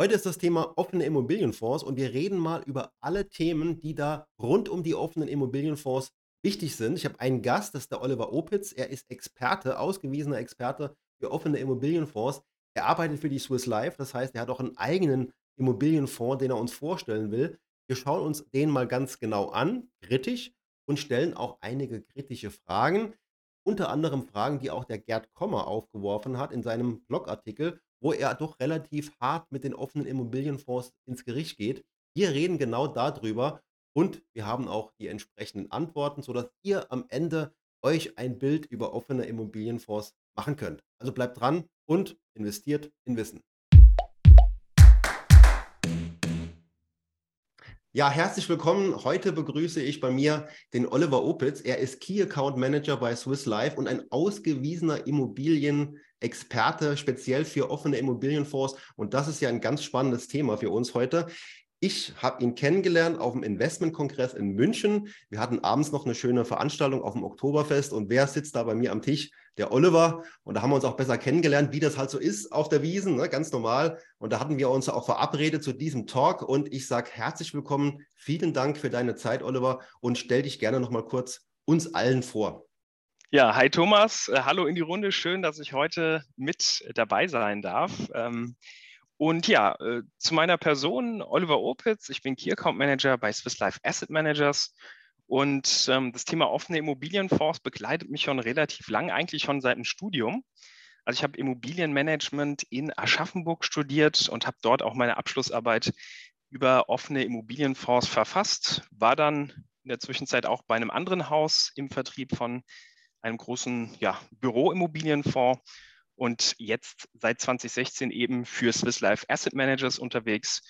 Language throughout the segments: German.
Heute ist das Thema offene Immobilienfonds und wir reden mal über alle Themen, die da rund um die offenen Immobilienfonds wichtig sind. Ich habe einen Gast, das ist der Oliver Opitz. Er ist Experte, ausgewiesener Experte für offene Immobilienfonds. Er arbeitet für die Swiss Life, das heißt, er hat auch einen eigenen Immobilienfonds, den er uns vorstellen will. Wir schauen uns den mal ganz genau an, kritisch, und stellen auch einige kritische Fragen. Unter anderem Fragen, die auch der Gerd Kommer aufgeworfen hat in seinem Blogartikel, wo er doch relativ hart mit den offenen Immobilienfonds ins Gericht geht. Wir reden genau darüber und wir haben auch die entsprechenden Antworten, sodass ihr am Ende euch ein Bild über offene Immobilienfonds machen könnt. Also bleibt dran und investiert in Wissen. Ja, herzlich willkommen. Heute begrüße ich bei mir den Oliver Opitz. Er ist Key Account Manager bei Swiss Life und ein ausgewiesener Immobilienexperte, speziell für offene Immobilienfonds. Und das ist ja ein ganz spannendes Thema für uns heute. Ich habe ihn kennengelernt auf dem Investmentkongress in München. Wir hatten abends noch eine schöne Veranstaltung auf dem Oktoberfest. Und wer sitzt da bei mir am Tisch? Der Oliver. Und da haben wir uns auch besser kennengelernt, wie das halt so ist auf der Wiesen, ne? ganz normal. Und da hatten wir uns auch verabredet zu diesem Talk. Und ich sage herzlich willkommen. Vielen Dank für deine Zeit, Oliver. Und stell dich gerne noch mal kurz uns allen vor. Ja, hi Thomas. Äh, hallo in die Runde. Schön, dass ich heute mit dabei sein darf. Ähm, und ja, äh, zu meiner Person, Oliver Opitz, ich bin Key Account Manager bei Swiss Life Asset Managers. Und ähm, das Thema offene Immobilienfonds begleitet mich schon relativ lang, eigentlich schon seit dem Studium. Also ich habe Immobilienmanagement in Aschaffenburg studiert und habe dort auch meine Abschlussarbeit über offene Immobilienfonds verfasst, war dann in der Zwischenzeit auch bei einem anderen Haus im Vertrieb von einem großen ja, Büroimmobilienfonds und jetzt seit 2016 eben für Swiss Life Asset Managers unterwegs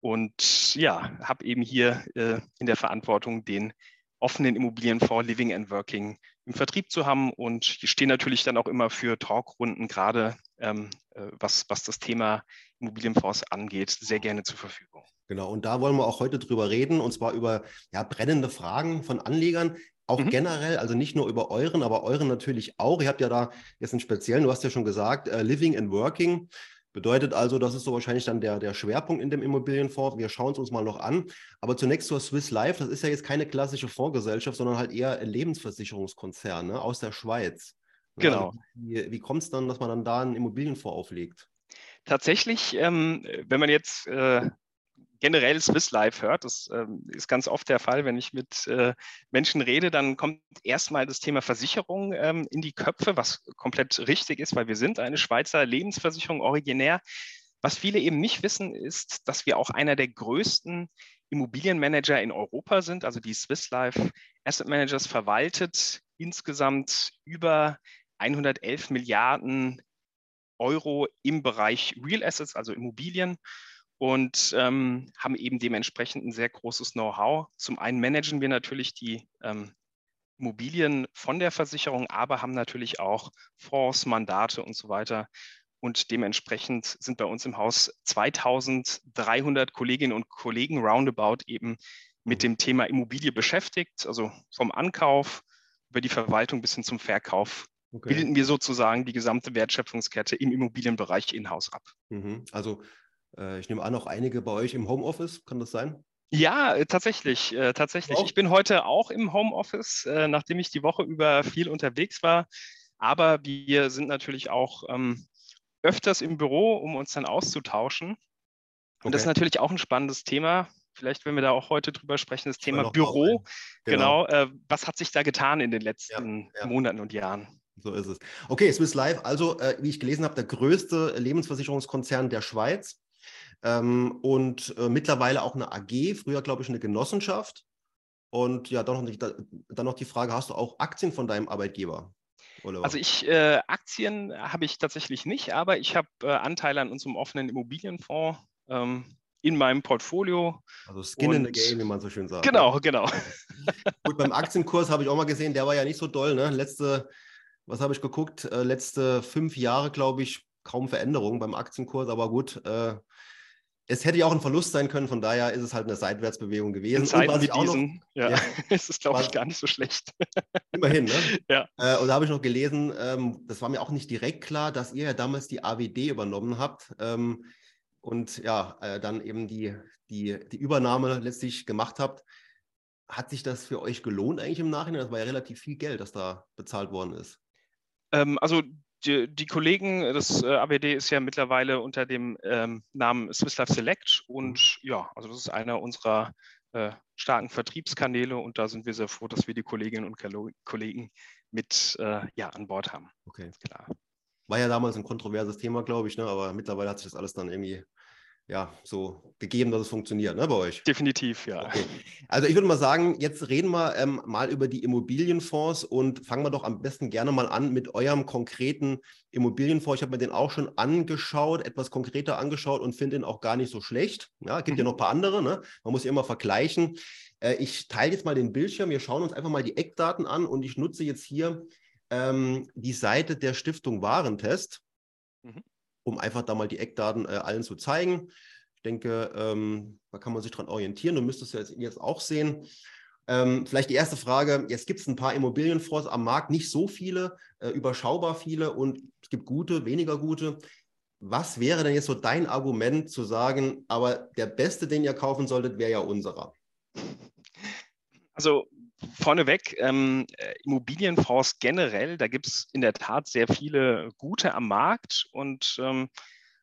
und ja, habe eben hier äh, in der Verantwortung den offenen Immobilienfonds Living and Working im Vertrieb zu haben und ich stehe natürlich dann auch immer für Talkrunden, gerade ähm, äh, was, was das Thema Immobilienfonds angeht, sehr gerne zur Verfügung. Genau, und da wollen wir auch heute drüber reden, und zwar über ja, brennende Fragen von Anlegern. Auch mhm. generell, also nicht nur über euren, aber euren natürlich auch. Ihr habt ja da jetzt einen speziellen, du hast ja schon gesagt, uh, Living and Working. Bedeutet also, das ist so wahrscheinlich dann der, der Schwerpunkt in dem Immobilienfonds. Wir schauen es uns mal noch an. Aber zunächst zur Swiss Life. Das ist ja jetzt keine klassische Fondsgesellschaft, sondern halt eher ein Lebensversicherungskonzern ne, aus der Schweiz. Genau. Also wie wie kommt es dann, dass man dann da einen Immobilienfonds auflegt? Tatsächlich, ähm, wenn man jetzt äh, generell Swiss Life hört, das ähm, ist ganz oft der Fall, wenn ich mit äh, Menschen rede, dann kommt erstmal das Thema Versicherung ähm, in die Köpfe, was komplett richtig ist, weil wir sind eine Schweizer Lebensversicherung originär. Was viele eben nicht wissen, ist, dass wir auch einer der größten Immobilienmanager in Europa sind. Also die Swiss Life Asset Managers verwaltet insgesamt über 111 Milliarden Euro im Bereich Real Assets, also Immobilien und ähm, haben eben dementsprechend ein sehr großes Know-how. Zum einen managen wir natürlich die ähm, Immobilien von der Versicherung, aber haben natürlich auch Fonds, Mandate und so weiter. Und dementsprechend sind bei uns im Haus 2300 Kolleginnen und Kollegen roundabout eben mit dem Thema Immobilie beschäftigt. Also vom Ankauf über die Verwaltung bis hin zum Verkauf okay. bilden wir sozusagen die gesamte Wertschöpfungskette im Immobilienbereich in-house ab. Mhm. Also äh, ich nehme an, auch einige bei euch im Homeoffice, kann das sein? Ja, äh, tatsächlich, äh, tatsächlich. Ich bin heute auch im Homeoffice, äh, nachdem ich die Woche über viel unterwegs war. Aber wir sind natürlich auch ähm, öfters im Büro, um uns dann auszutauschen. Und okay. das ist natürlich auch ein spannendes Thema. Vielleicht, wenn wir da auch heute drüber sprechen, das Thema Büro. Genau. genau äh, was hat sich da getan in den letzten ja, ja. Monaten und Jahren? So ist es. Okay, Swiss Life, also äh, wie ich gelesen habe, der größte Lebensversicherungskonzern der Schweiz ähm, und äh, mittlerweile auch eine AG, früher glaube ich eine Genossenschaft. Und ja, dann noch, die, dann noch die Frage, hast du auch Aktien von deinem Arbeitgeber? Also ich, äh, Aktien habe ich tatsächlich nicht, aber ich habe äh, Anteile an unserem offenen Immobilienfonds ähm, in meinem Portfolio. Also Skin in the Game, wie man so schön sagt. Genau, ne? genau. Gut, beim Aktienkurs habe ich auch mal gesehen, der war ja nicht so doll. Ne? Letzte, was habe ich geguckt? Äh, letzte fünf Jahre, glaube ich, kaum Veränderung beim Aktienkurs, aber gut, äh, es hätte ja auch ein Verlust sein können, von daher ist es halt eine Seitwärtsbewegung gewesen. In Zeiten wie diesen, noch, ja, ja, ist es, glaube ich, gar nicht so schlecht. Immerhin, ne? Ja. Äh, und da habe ich noch gelesen, ähm, das war mir auch nicht direkt klar, dass ihr ja damals die AWD übernommen habt. Ähm, und ja, äh, dann eben die, die, die Übernahme letztlich gemacht habt. Hat sich das für euch gelohnt eigentlich im Nachhinein? Das war ja relativ viel Geld, das da bezahlt worden ist. Ähm, also die, die, Kollegen, das äh, ABD ist ja mittlerweile unter dem ähm, Namen Swiss Life Select und mhm. ja, also das ist einer unserer äh, starken Vertriebskanäle und da sind wir sehr froh, dass wir die Kolleginnen und Kollegen mit äh, ja, an Bord haben. Okay. Klar. War ja damals ein kontroverses Thema, glaube ich, ne? aber mittlerweile hat sich das alles dann irgendwie ja, so gegeben, dass es funktioniert, ne, bei euch? Definitiv, ja. Okay. Also ich würde mal sagen, jetzt reden wir ähm, mal über die Immobilienfonds und fangen wir doch am besten gerne mal an mit eurem konkreten Immobilienfonds. Ich habe mir den auch schon angeschaut, etwas konkreter angeschaut und finde ihn auch gar nicht so schlecht. Ja, gibt mhm. ja noch ein paar andere, ne? Man muss ja immer vergleichen. Äh, ich teile jetzt mal den Bildschirm, wir schauen uns einfach mal die Eckdaten an und ich nutze jetzt hier ähm, die Seite der Stiftung Warentest. Mhm um einfach da mal die Eckdaten äh, allen zu zeigen. Ich denke, ähm, da kann man sich dran orientieren. Du müsstest ja jetzt, jetzt auch sehen. Ähm, vielleicht die erste Frage. Jetzt gibt es ein paar Immobilienfonds am Markt, nicht so viele, äh, überschaubar viele und es gibt gute, weniger gute. Was wäre denn jetzt so dein Argument zu sagen, aber der beste, den ihr kaufen solltet, wäre ja unserer? Also vorneweg, ähm, äh, Immobilienfonds generell, da gibt es in der Tat sehr viele gute am Markt und ähm,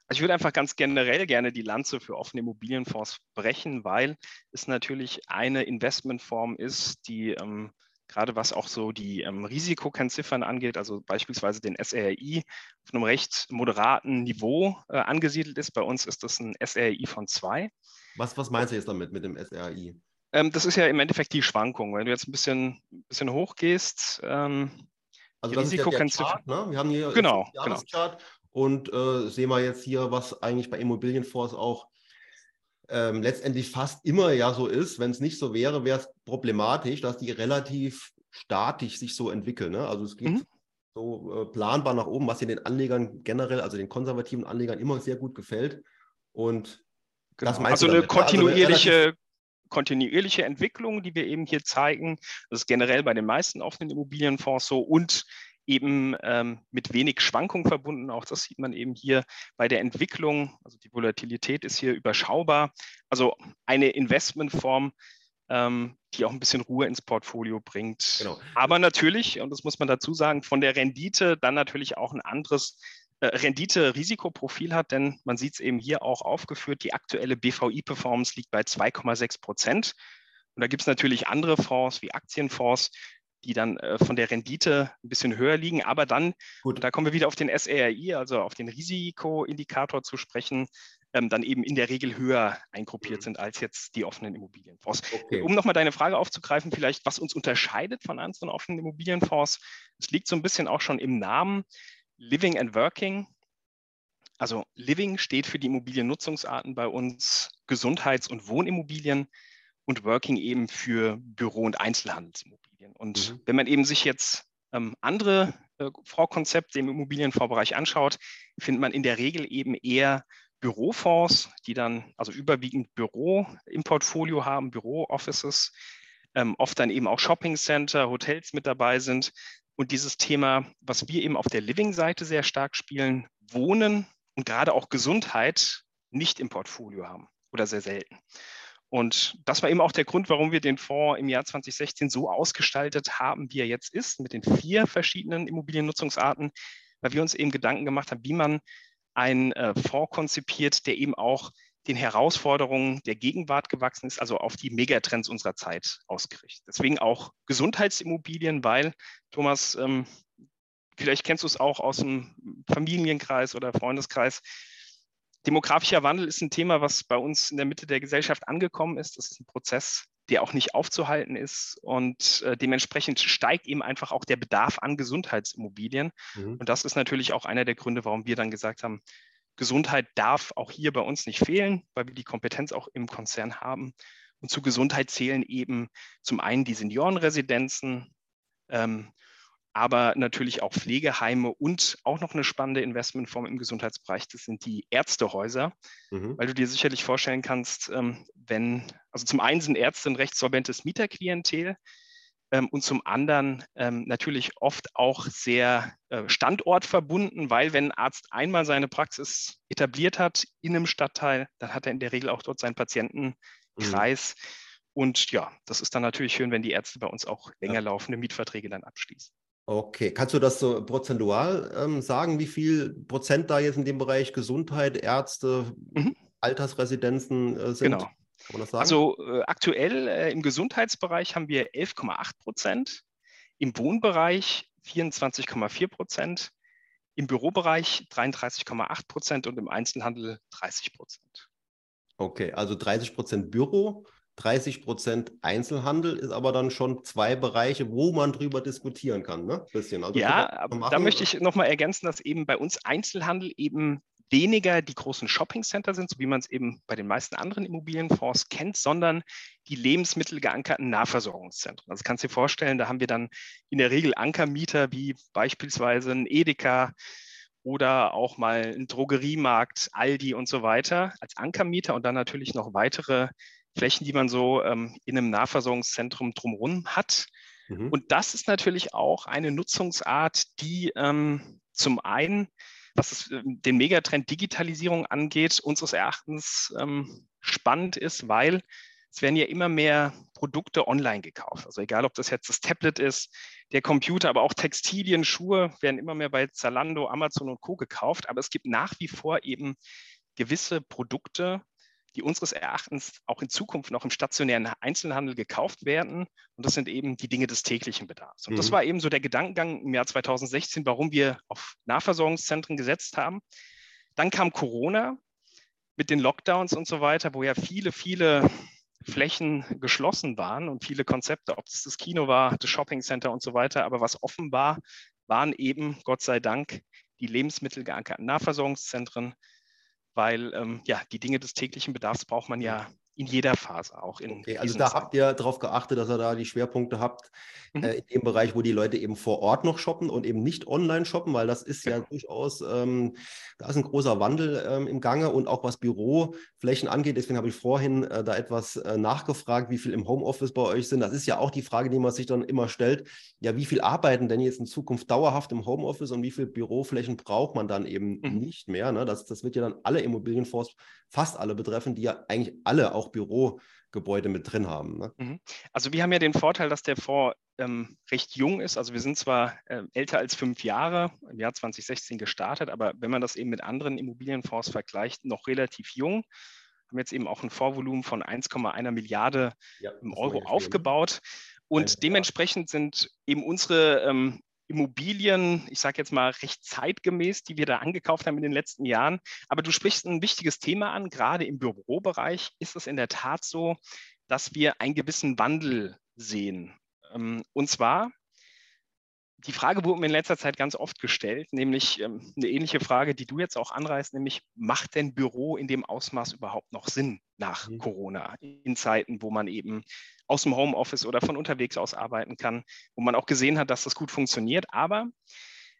also ich würde einfach ganz generell gerne die Lanze für offene Immobilienfonds brechen, weil es natürlich eine Investmentform ist, die ähm, gerade was auch so die ähm, Risikokennziffern angeht, also beispielsweise den SRI, auf einem recht moderaten Niveau äh, angesiedelt ist. Bei uns ist das ein SRI von zwei. Was, was meinst du jetzt damit mit dem SRI? Ähm, das ist ja im Endeffekt die Schwankung. Wenn du jetzt ein bisschen, bisschen hoch gehst, ähm, also das Risiko ist ja der Chart, ne? Wir haben hier genau, den genau. Chart und äh, sehen wir jetzt hier, was eigentlich bei Immobilienfonds auch ähm, letztendlich fast immer ja so ist. Wenn es nicht so wäre, wäre es problematisch, dass die relativ statisch sich so entwickeln. Ne? Also es geht mhm. so äh, planbar nach oben, was hier den Anlegern generell, also den konservativen Anlegern immer sehr gut gefällt. Und genau. das meinst also eine damit, kontinuierliche, also kontinuierliche Entwicklung, die wir eben hier zeigen. Das ist generell bei den meisten offenen Immobilienfonds so und eben ähm, mit wenig Schwankung verbunden. Auch das sieht man eben hier bei der Entwicklung. Also die Volatilität ist hier überschaubar. Also eine Investmentform, ähm, die auch ein bisschen Ruhe ins Portfolio bringt. Genau. Aber natürlich, und das muss man dazu sagen, von der Rendite dann natürlich auch ein anderes Rendite-Risikoprofil hat, denn man sieht es eben hier auch aufgeführt, die aktuelle BVI-Performance liegt bei 2,6 Prozent. Und da gibt es natürlich andere Fonds wie Aktienfonds, die dann äh, von der Rendite ein bisschen höher liegen. Aber dann, da kommen wir wieder auf den SRI, also auf den Risikoindikator zu sprechen, ähm, dann eben in der Regel höher eingruppiert mhm. sind als jetzt die offenen Immobilienfonds. Okay. Um nochmal deine Frage aufzugreifen, vielleicht, was uns unterscheidet von anderen offenen Immobilienfonds, es liegt so ein bisschen auch schon im Namen. Living and Working. Also Living steht für die Immobiliennutzungsarten bei uns, Gesundheits- und Wohnimmobilien und Working eben für Büro- und Einzelhandelsimmobilien. Und mhm. wenn man eben sich jetzt ähm, andere äh, Fondskonzepte im Immobilienfondsbereich anschaut, findet man in der Regel eben eher Bürofonds, die dann also überwiegend Büro im Portfolio haben, Büro-Offices, ähm, oft dann eben auch Shopping Center, Hotels mit dabei sind, und dieses Thema, was wir eben auf der Living-Seite sehr stark spielen, Wohnen und gerade auch Gesundheit nicht im Portfolio haben oder sehr selten. Und das war eben auch der Grund, warum wir den Fonds im Jahr 2016 so ausgestaltet haben, wie er jetzt ist, mit den vier verschiedenen Immobiliennutzungsarten, weil wir uns eben Gedanken gemacht haben, wie man einen äh, Fonds konzipiert, der eben auch den Herausforderungen der Gegenwart gewachsen ist, also auf die Megatrends unserer Zeit ausgerichtet. Deswegen auch Gesundheitsimmobilien, weil, Thomas, ähm, vielleicht kennst du es auch aus dem Familienkreis oder Freundeskreis, demografischer Wandel ist ein Thema, was bei uns in der Mitte der Gesellschaft angekommen ist. Das ist ein Prozess, der auch nicht aufzuhalten ist. Und äh, dementsprechend steigt eben einfach auch der Bedarf an Gesundheitsimmobilien. Mhm. Und das ist natürlich auch einer der Gründe, warum wir dann gesagt haben, Gesundheit darf auch hier bei uns nicht fehlen, weil wir die Kompetenz auch im Konzern haben. Und zu Gesundheit zählen eben zum einen die Seniorenresidenzen, ähm, aber natürlich auch Pflegeheime und auch noch eine spannende Investmentform im Gesundheitsbereich, das sind die Ärztehäuser, mhm. weil du dir sicherlich vorstellen kannst, ähm, wenn, also zum einen sind Ärzte ein recht solventes Mieterklientel, und zum anderen ähm, natürlich oft auch sehr äh, standortverbunden, weil wenn ein Arzt einmal seine Praxis etabliert hat in einem Stadtteil, dann hat er in der Regel auch dort seinen Patientenkreis. Mhm. Und ja, das ist dann natürlich schön, wenn die Ärzte bei uns auch länger ja. laufende Mietverträge dann abschließen. Okay, kannst du das so prozentual ähm, sagen, wie viel Prozent da jetzt in dem Bereich Gesundheit, Ärzte, mhm. Altersresidenzen äh, sind? Genau. Kann man das sagen? Also äh, aktuell äh, im Gesundheitsbereich haben wir 11,8 Prozent, im Wohnbereich 24,4 Prozent, im Bürobereich 33,8 Prozent und im Einzelhandel 30 Prozent. Okay, also 30 Prozent Büro, 30 Prozent Einzelhandel ist aber dann schon zwei Bereiche, wo man drüber diskutieren kann, ne? Bisschen. Also ja, da möchte ich nochmal ergänzen, dass eben bei uns Einzelhandel eben weniger die großen Shopping-Center sind, so wie man es eben bei den meisten anderen Immobilienfonds kennt, sondern die lebensmittelgeankerten Nahversorgungszentren. Also kannst du dir vorstellen, da haben wir dann in der Regel Ankermieter wie beispielsweise ein Edeka oder auch mal ein Drogeriemarkt, Aldi und so weiter als Ankermieter und dann natürlich noch weitere Flächen, die man so ähm, in einem Nahversorgungszentrum drumherum hat. Mhm. Und das ist natürlich auch eine Nutzungsart, die ähm, zum einen was es, ähm, den Megatrend Digitalisierung angeht, unseres Erachtens ähm, spannend ist, weil es werden ja immer mehr Produkte online gekauft. Also egal, ob das jetzt das Tablet ist, der Computer, aber auch Textilien, Schuhe werden immer mehr bei Zalando, Amazon und Co. gekauft. Aber es gibt nach wie vor eben gewisse Produkte, die unseres Erachtens auch in Zukunft noch im stationären Einzelhandel gekauft werden. Und das sind eben die Dinge des täglichen Bedarfs. Und mhm. das war eben so der Gedankengang im Jahr 2016, warum wir auf Nahversorgungszentren gesetzt haben. Dann kam Corona mit den Lockdowns und so weiter, wo ja viele, viele Flächen geschlossen waren und viele Konzepte, ob es das Kino war, das Shoppingcenter und so weiter. Aber was offen war, waren eben, Gott sei Dank, die lebensmittelgeankerten Nahversorgungszentren, weil ähm, ja, die Dinge des täglichen Bedarfs braucht man ja in jeder Phase auch. In okay, also da habt ihr darauf geachtet, dass ihr da die Schwerpunkte habt, mhm. äh, in dem Bereich, wo die Leute eben vor Ort noch shoppen und eben nicht online shoppen, weil das ist genau. ja durchaus, ähm, da ist ein großer Wandel ähm, im Gange und auch was Büroflächen angeht. Deswegen habe ich vorhin äh, da etwas äh, nachgefragt, wie viel im Homeoffice bei euch sind. Das ist ja auch die Frage, die man sich dann immer stellt. Ja, wie viel arbeiten denn jetzt in Zukunft dauerhaft im Homeoffice und wie viel Büroflächen braucht man dann eben mhm. nicht mehr? Ne? Das, das wird ja dann alle Immobilienfonds, fast alle betreffen, die ja eigentlich alle auch auch Bürogebäude mit drin haben. Ne? Mhm. Also wir haben ja den Vorteil, dass der Fonds ähm, recht jung ist. Also wir sind zwar äh, älter als fünf Jahre, im Jahr 2016 gestartet, aber wenn man das eben mit anderen Immobilienfonds vergleicht, noch relativ jung. Haben jetzt eben auch ein Vorvolumen von 1,1 Milliarde ja, Euro aufgebaut. Und dementsprechend sind eben unsere ähm, Immobilien, ich sage jetzt mal recht zeitgemäß, die wir da angekauft haben in den letzten Jahren. Aber du sprichst ein wichtiges Thema an. Gerade im Bürobereich ist es in der Tat so, dass wir einen gewissen Wandel sehen. Ähm, und zwar, die Frage wurde mir in letzter Zeit ganz oft gestellt, nämlich ähm, eine ähnliche Frage, die du jetzt auch anreißt, nämlich macht denn Büro in dem Ausmaß überhaupt noch Sinn nach mhm. Corona, in Zeiten, wo man eben aus dem Homeoffice oder von unterwegs aus arbeiten kann, wo man auch gesehen hat, dass das gut funktioniert. Aber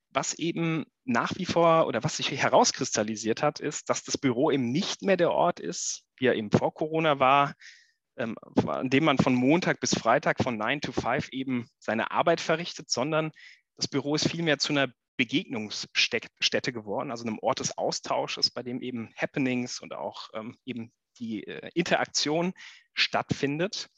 was eben nach wie vor oder was sich herauskristallisiert hat, ist, dass das Büro eben nicht mehr der Ort ist, wie er eben vor Corona war, ähm, an dem man von Montag bis Freitag von 9 to 5 eben seine Arbeit verrichtet, sondern das Büro ist vielmehr zu einer Begegnungsstätte geworden, also einem Ort des Austausches, bei dem eben Happenings und auch ähm, eben die äh, Interaktion stattfindet.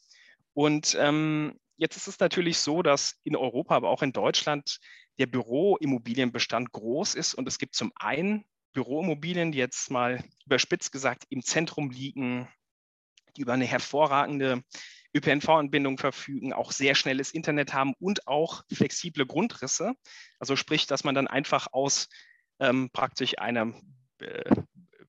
Und ähm, jetzt ist es natürlich so, dass in Europa, aber auch in Deutschland der Büroimmobilienbestand groß ist und es gibt zum einen Büroimmobilien, die jetzt mal überspitzt gesagt im Zentrum liegen, die über eine hervorragende ÖPNV-Anbindung verfügen, auch sehr schnelles Internet haben und auch flexible Grundrisse. Also sprich, dass man dann einfach aus ähm, praktisch einer äh,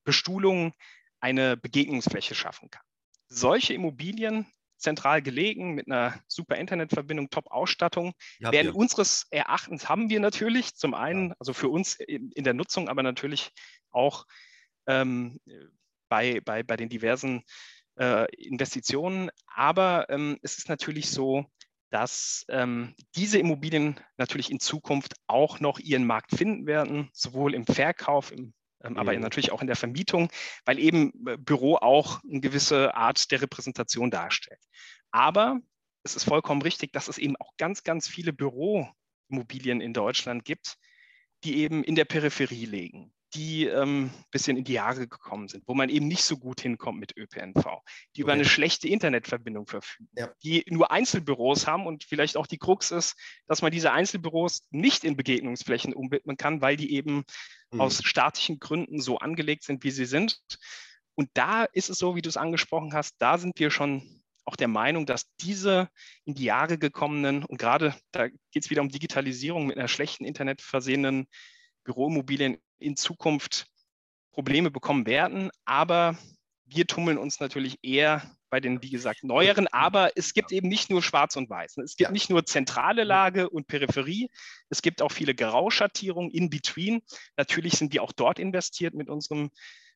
Bestuhlung eine Begegnungsfläche schaffen kann. Solche Immobilien zentral gelegen mit einer super Internetverbindung, Top-Ausstattung. Werden unseres Erachtens haben wir natürlich zum einen, also für uns in, in der Nutzung, aber natürlich auch ähm, bei, bei, bei den diversen äh, Investitionen. Aber ähm, es ist natürlich so, dass ähm, diese Immobilien natürlich in Zukunft auch noch ihren Markt finden werden, sowohl im Verkauf, im ähm, aber mhm. natürlich auch in der Vermietung, weil eben äh, Büro auch eine gewisse Art der Repräsentation darstellt. Aber es ist vollkommen richtig, dass es eben auch ganz, ganz viele Büroimmobilien in Deutschland gibt, die eben in der Peripherie liegen, die ein ähm, bisschen in die Jahre gekommen sind, wo man eben nicht so gut hinkommt mit ÖPNV, die okay. über eine schlechte Internetverbindung verfügen, ja. die nur Einzelbüros haben und vielleicht auch die Krux ist, dass man diese Einzelbüros nicht in Begegnungsflächen umwidmen kann, weil die eben mhm. aus statischen Gründen so angelegt sind, wie sie sind. Und da ist es so, wie du es angesprochen hast, da sind wir schon auch der Meinung, dass diese in die Jahre gekommenen und gerade da geht es wieder um Digitalisierung mit einer schlechten Internet versehenen Büroimmobilien in Zukunft Probleme bekommen werden. Aber wir tummeln uns natürlich eher bei den, wie gesagt, neueren. Aber es gibt eben nicht nur Schwarz und Weiß. Es gibt nicht nur zentrale Lage und Peripherie. Es gibt auch viele Grauschattierungen in between. Natürlich sind wir auch dort investiert mit unserem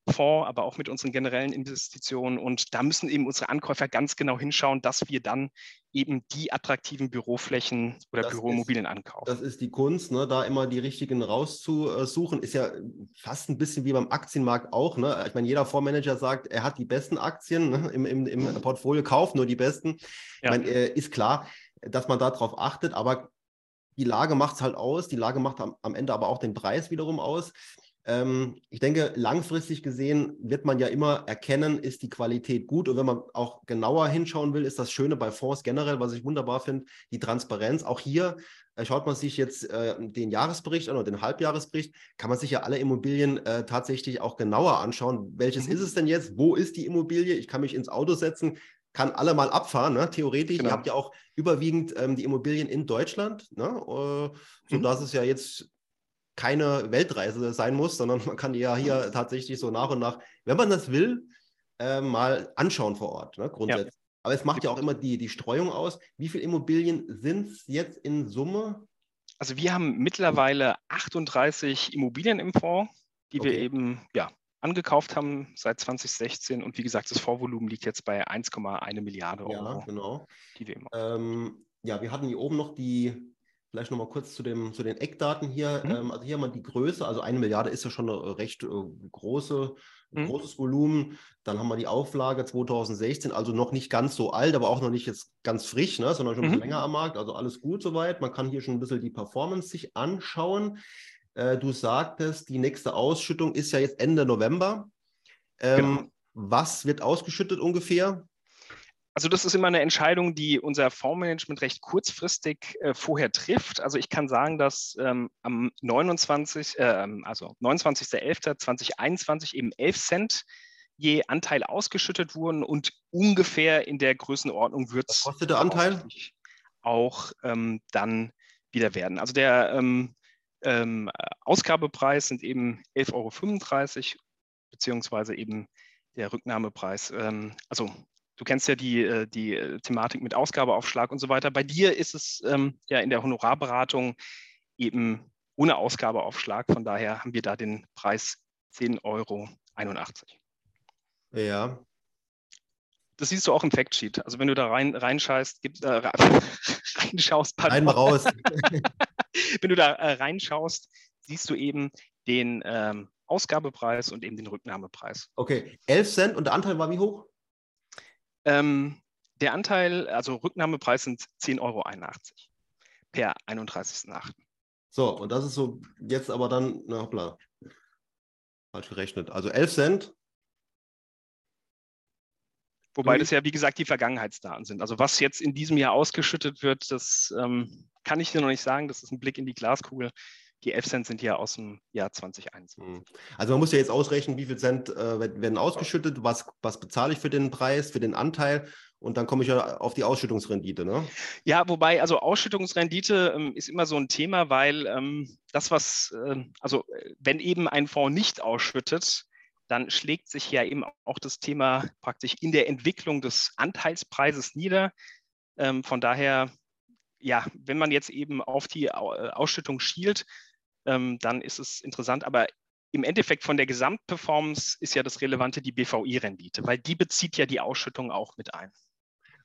Fonds, aber auch mit unseren generellen Investitionen. Und da müssen eben unsere Ankäufer ganz genau hinschauen, dass wir dann eben die attraktiven Büroflächen oder das Büroimmobilien ist, ankaufen. Das ist die Kunst, ne? da immer die richtigen rauszusuchen. Ist ja fast ein bisschen wie beim Aktienmarkt auch. Ne? Ich meine, jeder Fondsmanager sagt, er hat die besten Aktien ne? Im, im, im Portfolio, kauft nur die besten. Ja. Ich meine, äh, ist klar, dass man darauf achtet, aber die Lage macht es halt aus. Die Lage macht am, am Ende aber auch den Preis wiederum aus. Ähm, ich denke, langfristig gesehen wird man ja immer erkennen, ist die Qualität gut. Und wenn man auch genauer hinschauen will, ist das Schöne bei Fonds generell, was ich wunderbar finde, die Transparenz. Auch hier äh, schaut man sich jetzt äh, den Jahresbericht an oder den Halbjahresbericht, kann man sich ja alle Immobilien äh, tatsächlich auch genauer anschauen. Welches mhm. ist es denn jetzt? Wo ist die Immobilie? Ich kann mich ins Auto setzen, kann alle mal abfahren, ne? theoretisch. Genau. Ihr habt ja auch überwiegend ähm, die Immobilien in Deutschland, ne? äh, sodass mhm. es ja jetzt keine Weltreise sein muss, sondern man kann die ja hier tatsächlich so nach und nach, wenn man das will, äh, mal anschauen vor Ort, ne, grundsätzlich. Ja. Aber es macht ja auch immer die, die Streuung aus. Wie viele Immobilien sind es jetzt in Summe? Also wir haben mittlerweile 38 Immobilien im Fonds, die okay. wir eben ja, angekauft haben seit 2016. Und wie gesagt, das Vorvolumen liegt jetzt bei 1,1 Milliarde Euro. Ja, genau. Die wir, ähm, ja, wir hatten hier oben noch die Vielleicht nochmal kurz zu, dem, zu den Eckdaten hier. Mhm. Ähm, also hier haben wir die Größe, also eine Milliarde ist ja schon eine recht äh, große, mhm. großes Volumen. Dann haben wir die Auflage 2016, also noch nicht ganz so alt, aber auch noch nicht jetzt ganz frisch, ne, sondern schon ein bisschen mhm. länger am Markt. Also alles gut soweit. Man kann hier schon ein bisschen die Performance sich anschauen. Äh, du sagtest, die nächste Ausschüttung ist ja jetzt Ende November. Ähm, genau. Was wird ausgeschüttet ungefähr? Also das ist immer eine Entscheidung, die unser Fondsmanagement recht kurzfristig äh, vorher trifft. Also ich kann sagen, dass ähm, am 29, äh, also 29.11.2021 eben 11 Cent je Anteil ausgeschüttet wurden und ungefähr in der Größenordnung wird es kostet der Anteil auch ähm, dann wieder werden. Also der ähm, ähm Ausgabepreis sind eben 11,35 Euro beziehungsweise eben der Rücknahmepreis, ähm, also Du kennst ja die, äh, die äh, Thematik mit Ausgabeaufschlag und so weiter. Bei dir ist es ähm, ja in der Honorarberatung eben ohne Ausgabeaufschlag. Von daher haben wir da den Preis 10,81 Euro. Ja. Das siehst du auch im Factsheet. Also wenn du da rein, reinscheißt, gibt, äh, reinschaust, pardon. Rein raus. wenn du da äh, reinschaust, siehst du eben den ähm, Ausgabepreis und eben den Rücknahmepreis. Okay, 11 Cent und der Anteil war wie hoch? Ähm, der Anteil, also Rücknahmepreis sind 10,81 Euro per 31.08. So, und das ist so jetzt aber dann, na hoppla, falsch gerechnet. Also 11 Cent. Wobei das ja, wie gesagt, die Vergangenheitsdaten sind. Also was jetzt in diesem Jahr ausgeschüttet wird, das ähm, kann ich dir noch nicht sagen. Das ist ein Blick in die Glaskugel die 11 Cent sind ja aus dem Jahr 2021. Hm. Also man muss ja jetzt ausrechnen, wie viel Cent äh, werden ausgeschüttet, was, was bezahle ich für den Preis, für den Anteil und dann komme ich ja auf die Ausschüttungsrendite, ne? Ja, wobei, also Ausschüttungsrendite ähm, ist immer so ein Thema, weil ähm, das, was, äh, also wenn eben ein Fonds nicht ausschüttet, dann schlägt sich ja eben auch das Thema praktisch in der Entwicklung des Anteilspreises nieder. Ähm, von daher, ja, wenn man jetzt eben auf die äh, Ausschüttung schielt, ähm, dann ist es interessant. Aber im Endeffekt von der Gesamtperformance ist ja das Relevante die BVI-Rendite, weil die bezieht ja die Ausschüttung auch mit ein.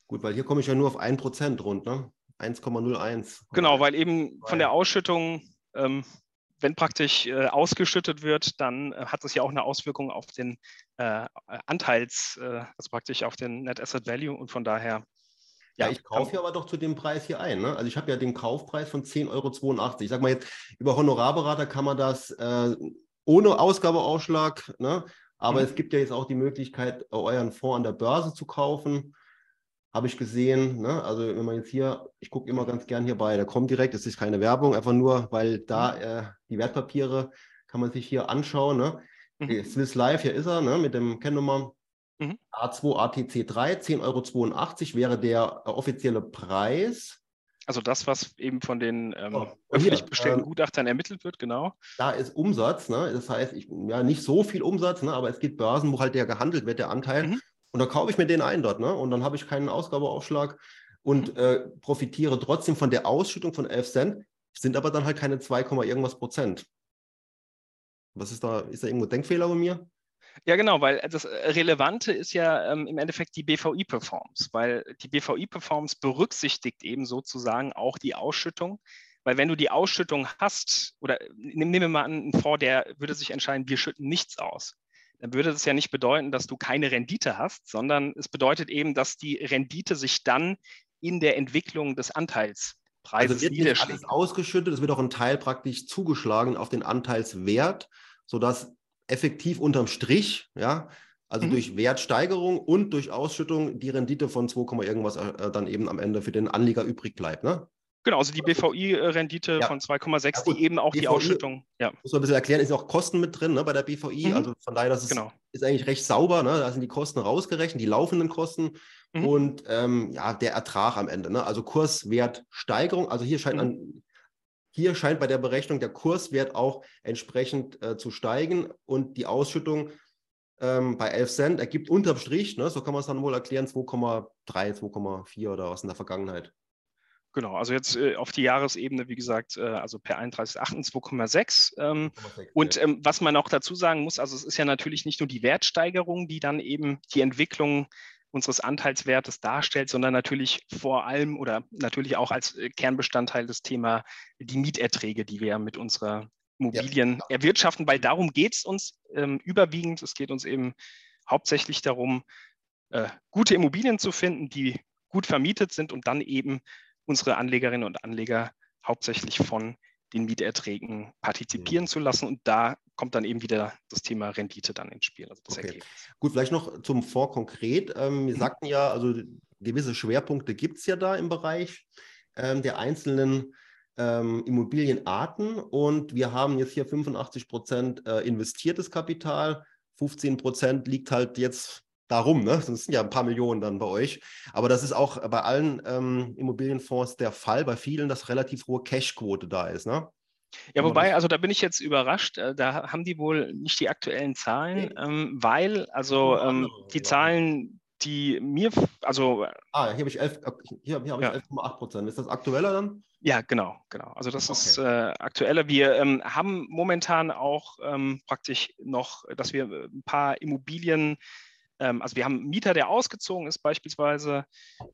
Gut, weil hier komme ich ja nur auf 1% rund, ne? 1,01. Genau, weil eben von der Ausschüttung, ähm, wenn praktisch äh, ausgeschüttet wird, dann äh, hat es ja auch eine Auswirkung auf den äh, Anteils, äh, also praktisch auf den Net Asset Value und von daher Ja, ich kaufe ja aber doch zu dem Preis hier ein. Ne? Also ich habe ja den Kaufpreis von 10,82 Euro. Ich sage mal jetzt, über Honorarberater kann man das äh, ohne Ausgabeausschlag, ne? aber mhm. es gibt ja jetzt auch die Möglichkeit, euren Fonds an der Börse zu kaufen. Habe ich gesehen. Ne? Also wenn man jetzt hier, ich gucke immer ganz gern hier bei, der kommt direkt, es ist keine Werbung, einfach nur, weil da mhm. äh, die Wertpapiere kann man sich hier anschauen. Ne? Mhm. Swiss Life, hier ist er, ne? mit dem Kennnummer Mhm. A2 ATC3, 10,82 Euro wäre der äh, offizielle Preis. Also das, was eben von den ähm, oh, öffentlich hier, bestellten ähm, Gutachtern ermittelt wird, genau. Da ist Umsatz, ne? das heißt, ich, ja, nicht so viel Umsatz, ne? aber es gibt Börsen, wo halt der gehandelt wird, der Anteil. Mhm. Und da kaufe ich mir den ein dort, ne? Und dann habe ich keinen Ausgabeaufschlag und mhm. äh, profitiere trotzdem von der Ausschüttung von 11 Cent, sind aber dann halt keine 2, irgendwas Prozent. Was ist da? Ist da irgendwo Denkfehler bei mir? Ja, genau, weil das Relevante ist ja ähm, im Endeffekt die BVI-Performance, weil die BVI-Performance berücksichtigt eben sozusagen auch die Ausschüttung. Weil wenn du die Ausschüttung hast, oder nehmen wir mal einen Fonds, der würde sich entscheiden, wir schütten nichts aus, dann würde das ja nicht bedeuten, dass du keine Rendite hast, sondern es bedeutet eben, dass die Rendite sich dann in der Entwicklung des Anteils also wird nicht alles ausgeschüttet, es wird auch ein Teil praktisch zugeschlagen auf den Anteilswert, sodass effektiv unterm Strich, ja, also mhm. durch Wertsteigerung und durch Ausschüttung die Rendite von 2, irgendwas äh, dann eben am Ende für den Anleger übrig bleibt. Ne? Genau, also die BVI-Rendite ja. von 2,6, ja, die eben auch BVI, die Ausschüttung. Ja. Muss man ein bisschen erklären, ist auch Kosten mit drin ne, bei der BVI. Mhm. Also von daher, das ist, genau. ist eigentlich recht sauber. Ne? Da sind die Kosten rausgerechnet, die laufenden Kosten mhm. und ähm, ja, der Ertrag am Ende. Ne? Also Kurswertsteigerung. Also hier scheint mhm. an, hier scheint bei der Berechnung der Kurswert auch entsprechend äh, zu steigen und die Ausschüttung ähm, bei 11 Cent ergibt unterm Strich, ne, so kann man es dann wohl erklären, 2,3, 2,4 oder was in der Vergangenheit. Genau, also jetzt äh, auf die Jahresebene, wie gesagt, äh, also per 31,8 2,6. Ähm, und ähm, was man auch dazu sagen muss, also es ist ja natürlich nicht nur die Wertsteigerung, die dann eben die Entwicklung unseres Anteilswertes darstellt, sondern natürlich vor allem oder natürlich auch als äh, Kernbestandteil das Thema die Mieterträge, die wir mit unserer Immobilien ja. erwirtschaften, weil darum geht es uns ähm, überwiegend. Es geht uns eben hauptsächlich darum, äh, gute Immobilien zu finden, die gut vermietet sind und dann eben unsere Anlegerinnen und Anleger hauptsächlich von den Mieterträgen partizipieren mhm. zu lassen. Und da kommt dann eben wieder das Thema Rendite dann ins Spiel. Also okay. Gut, vielleicht noch zum Fonds konkret. Ähm, wir mhm. sagten ja, also gewisse Schwerpunkte gibt es ja da im Bereich ähm, der einzelnen ähm, Immobilienarten. Und wir haben jetzt hier 85 Prozent äh, investiertes Kapital, 15 Prozent liegt halt jetzt darum, ne? Das sind ja ein paar Millionen dann bei euch. Aber das ist auch bei allen ähm, Immobilienfonds der Fall, bei vielen, dass relativ hohe Cashquote da ist, ne? Ja, wobei, also da bin ich jetzt überrascht. Äh, da haben die wohl nicht die aktuellen Zahlen, ähm, weil, also ähm, die Zahlen, die mir, also. Ah, hier habe ich 11, hier, hier ja. 11,8 Prozent. Ist das aktueller dann? Ja, genau, genau. Also das okay. ist äh, aktueller. Wir ähm, haben momentan auch ähm, praktisch noch, dass wir ein paar Immobilien ähm, also wir haben einen Mieter, der ausgezogen ist beispielsweise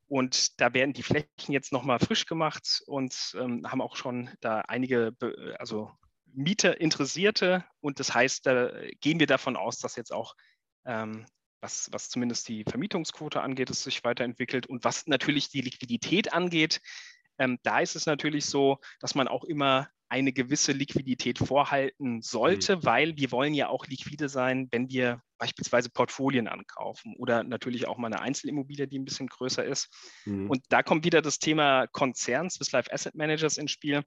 und da werden die Flächen jetzt nochmal frisch gemacht und ähm, haben auch schon da einige, also Mieter Interessierte und das heißt, da gehen wir davon aus, dass jetzt auch ähm, was, was zumindest die Vermietungsquote angeht, es sich weiterentwickelt und was natürlich die Liquidität angeht, ähm, da ist es natürlich so, dass man auch immer eine gewisse Liquidität vorhalten sollte, mhm. weil wir wollen ja auch liquide sein, wenn wir beispielsweise Portfolien ankaufen oder natürlich auch mal eine Einzelimmobilie, die ein bisschen größer ist. Mhm. Und da kommt wieder das Thema Konzerns, Swiss Life Asset Managers ins Spiel,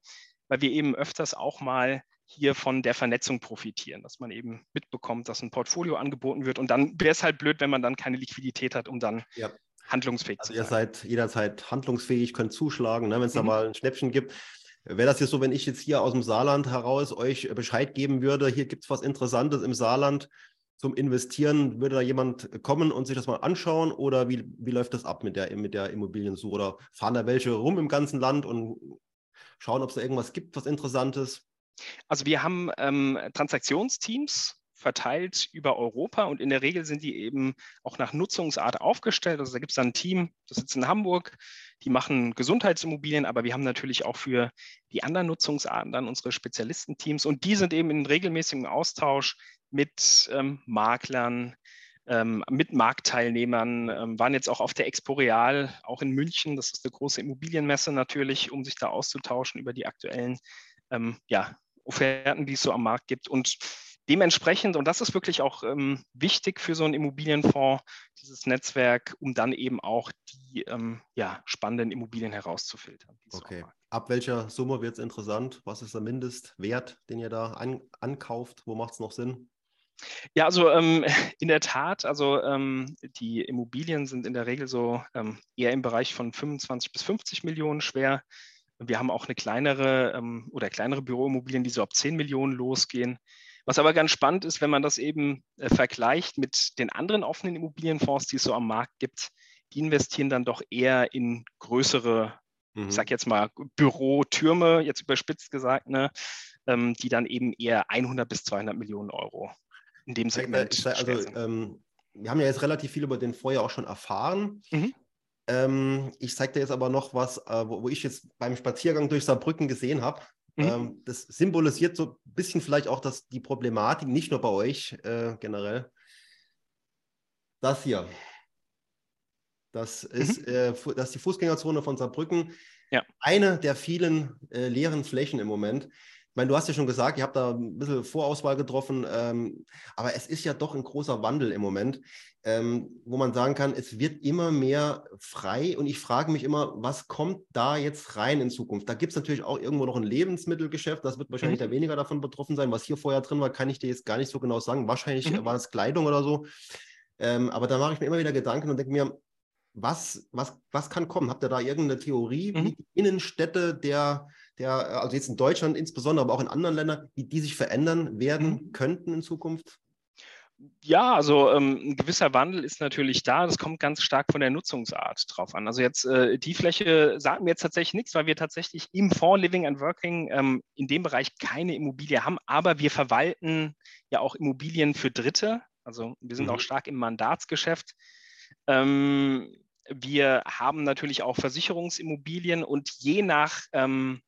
weil wir eben öfters auch mal hier von der Vernetzung profitieren, dass man eben mitbekommt, dass ein Portfolio angeboten wird. Und dann wäre es halt blöd, wenn man dann keine Liquidität hat, um dann ja. handlungsfähig also zu sein. Ihr seid jederzeit handlungsfähig, könnt zuschlagen, ne, wenn es mhm. da mal ein Schnäppchen gibt. Wäre das jetzt so, wenn ich jetzt hier aus dem Saarland heraus euch Bescheid geben würde, hier gibt es was Interessantes im Saarland zum Investieren, würde da jemand kommen und sich das mal anschauen oder wie, wie läuft das ab mit der, mit der Immobiliensuche? Oder fahren da welche rum im ganzen Land und schauen, ob es da irgendwas gibt, was Interessantes? Also wir haben ähm, Transaktionsteams, verteilt über Europa und in der Regel sind die eben auch nach Nutzungsart aufgestellt. Also da gibt es dann ein Team, das sitzt in Hamburg, die machen Gesundheitsimmobilien, aber wir haben natürlich auch für die anderen Nutzungsarten dann unsere Spezialistenteams und die sind eben in regelmäßigem Austausch mit ähm, Maklern, ähm, mit Marktteilnehmern, ähm, waren jetzt auch auf der Expo Real, auch in München. Das ist eine große Immobilienmesse natürlich, um sich da auszutauschen über die aktuellen ähm, ja, Offerten, die es so am Markt gibt. Und dementsprechend, und das ist wirklich auch ähm, wichtig für so einen Immobilienfonds, dieses Netzwerk, um dann eben auch die ähm, ja, spannenden Immobilien herauszufiltern. Okay. Ab welcher Summe wird es interessant? Was ist der Mindestwert, den ihr da an, ankauft? Wo macht es noch Sinn? Ja, also ähm, in der Tat, also ähm, die Immobilien sind in der Regel so ähm, eher im Bereich von 25 bis 50 Millionen schwer. Wir haben auch eine kleinere ähm, oder kleinere Büroimmobilien, die so ab 10 Millionen losgehen. Was aber ganz spannend ist, wenn man das eben äh, vergleicht mit den anderen offenen Immobilienfonds, die es so am Markt gibt, die investieren dann doch eher in größere, mhm. ich sag jetzt mal Bürotürme, jetzt überspitzt gesagt, ne, ähm, die dann eben eher 100 bis 200 Millionen Euro in dem Segment. Ich sag, also, ähm, wir haben ja jetzt relativ viel über den Vorjahr auch schon erfahren. Mhm. Ähm, ich zeige dir jetzt aber noch was, äh, wo, wo, ich jetzt beim Spaziergang durch Saarbrücken gesehen habe. Mhm. Ähm, das symbolisiert so ein bisschen vielleicht auch das, die Problematik, nicht nur bei euch äh, generell. Das hier. Das ist, mhm. äh, das ist die Fußgängerzone von Saarbrücken. Ja. Eine der vielen äh, leeren Flächen im Moment. Ich meine, du hast ja schon gesagt, ihr habt da ein bisschen Vorauswahl getroffen, ähm, aber es ist ja doch ein großer Wandel im Moment, ähm, wo man sagen kann, es wird immer mehr frei und ich frage mich immer, was kommt da jetzt rein in Zukunft? Da gibt es natürlich auch irgendwo noch ein Lebensmittelgeschäft, das wird wahrscheinlich mhm. da weniger davon betroffen sein. Was hier vorher drin war, kann ich dir jetzt gar nicht so genau sagen. Wahrscheinlich mhm. war es Kleidung oder so. Ähm, aber da mache ich mir immer wieder Gedanken und denke mir, was, was, was kann kommen? Habt ihr da irgendeine Theorie, mhm. wie die Innenstädte der der, also jetzt in Deutschland insbesondere, aber auch in anderen Ländern, die, die sich verändern werden mhm. könnten in Zukunft? Ja, also ähm, ein gewisser Wandel ist natürlich da. Das kommt ganz stark von der Nutzungsart drauf an. Also jetzt äh, die Fläche sagt mir jetzt tatsächlich nichts, weil wir tatsächlich im Fonds Living and Working ähm, in dem Bereich keine Immobilie haben, aber wir verwalten ja auch Immobilien für Dritte. Also wir sind mhm. auch stark im Mandatsgeschäft. Ähm, wir haben natürlich auch Versicherungsimmobilien und je nach ähm,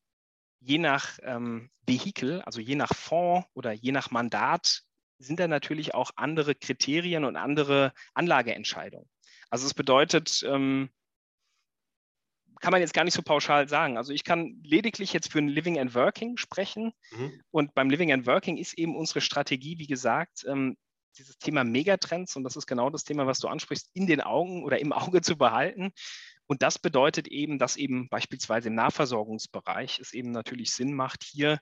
je nach ähm, Vehikel, also je nach Fonds oder je nach Mandat, sind da natürlich auch andere Kriterien und andere Anlageentscheidungen. Also es bedeutet, ähm, kann man jetzt gar nicht so pauschal sagen. Also ich kann lediglich jetzt für ein Living and Working sprechen. Mhm. Und beim Living and Working ist eben unsere Strategie, wie gesagt, ähm, dieses Thema Megatrends, und das ist genau das Thema, was du ansprichst, in den Augen oder im Auge zu behalten und das bedeutet eben, dass eben beispielsweise im Nahversorgungsbereich es eben natürlich Sinn macht, hier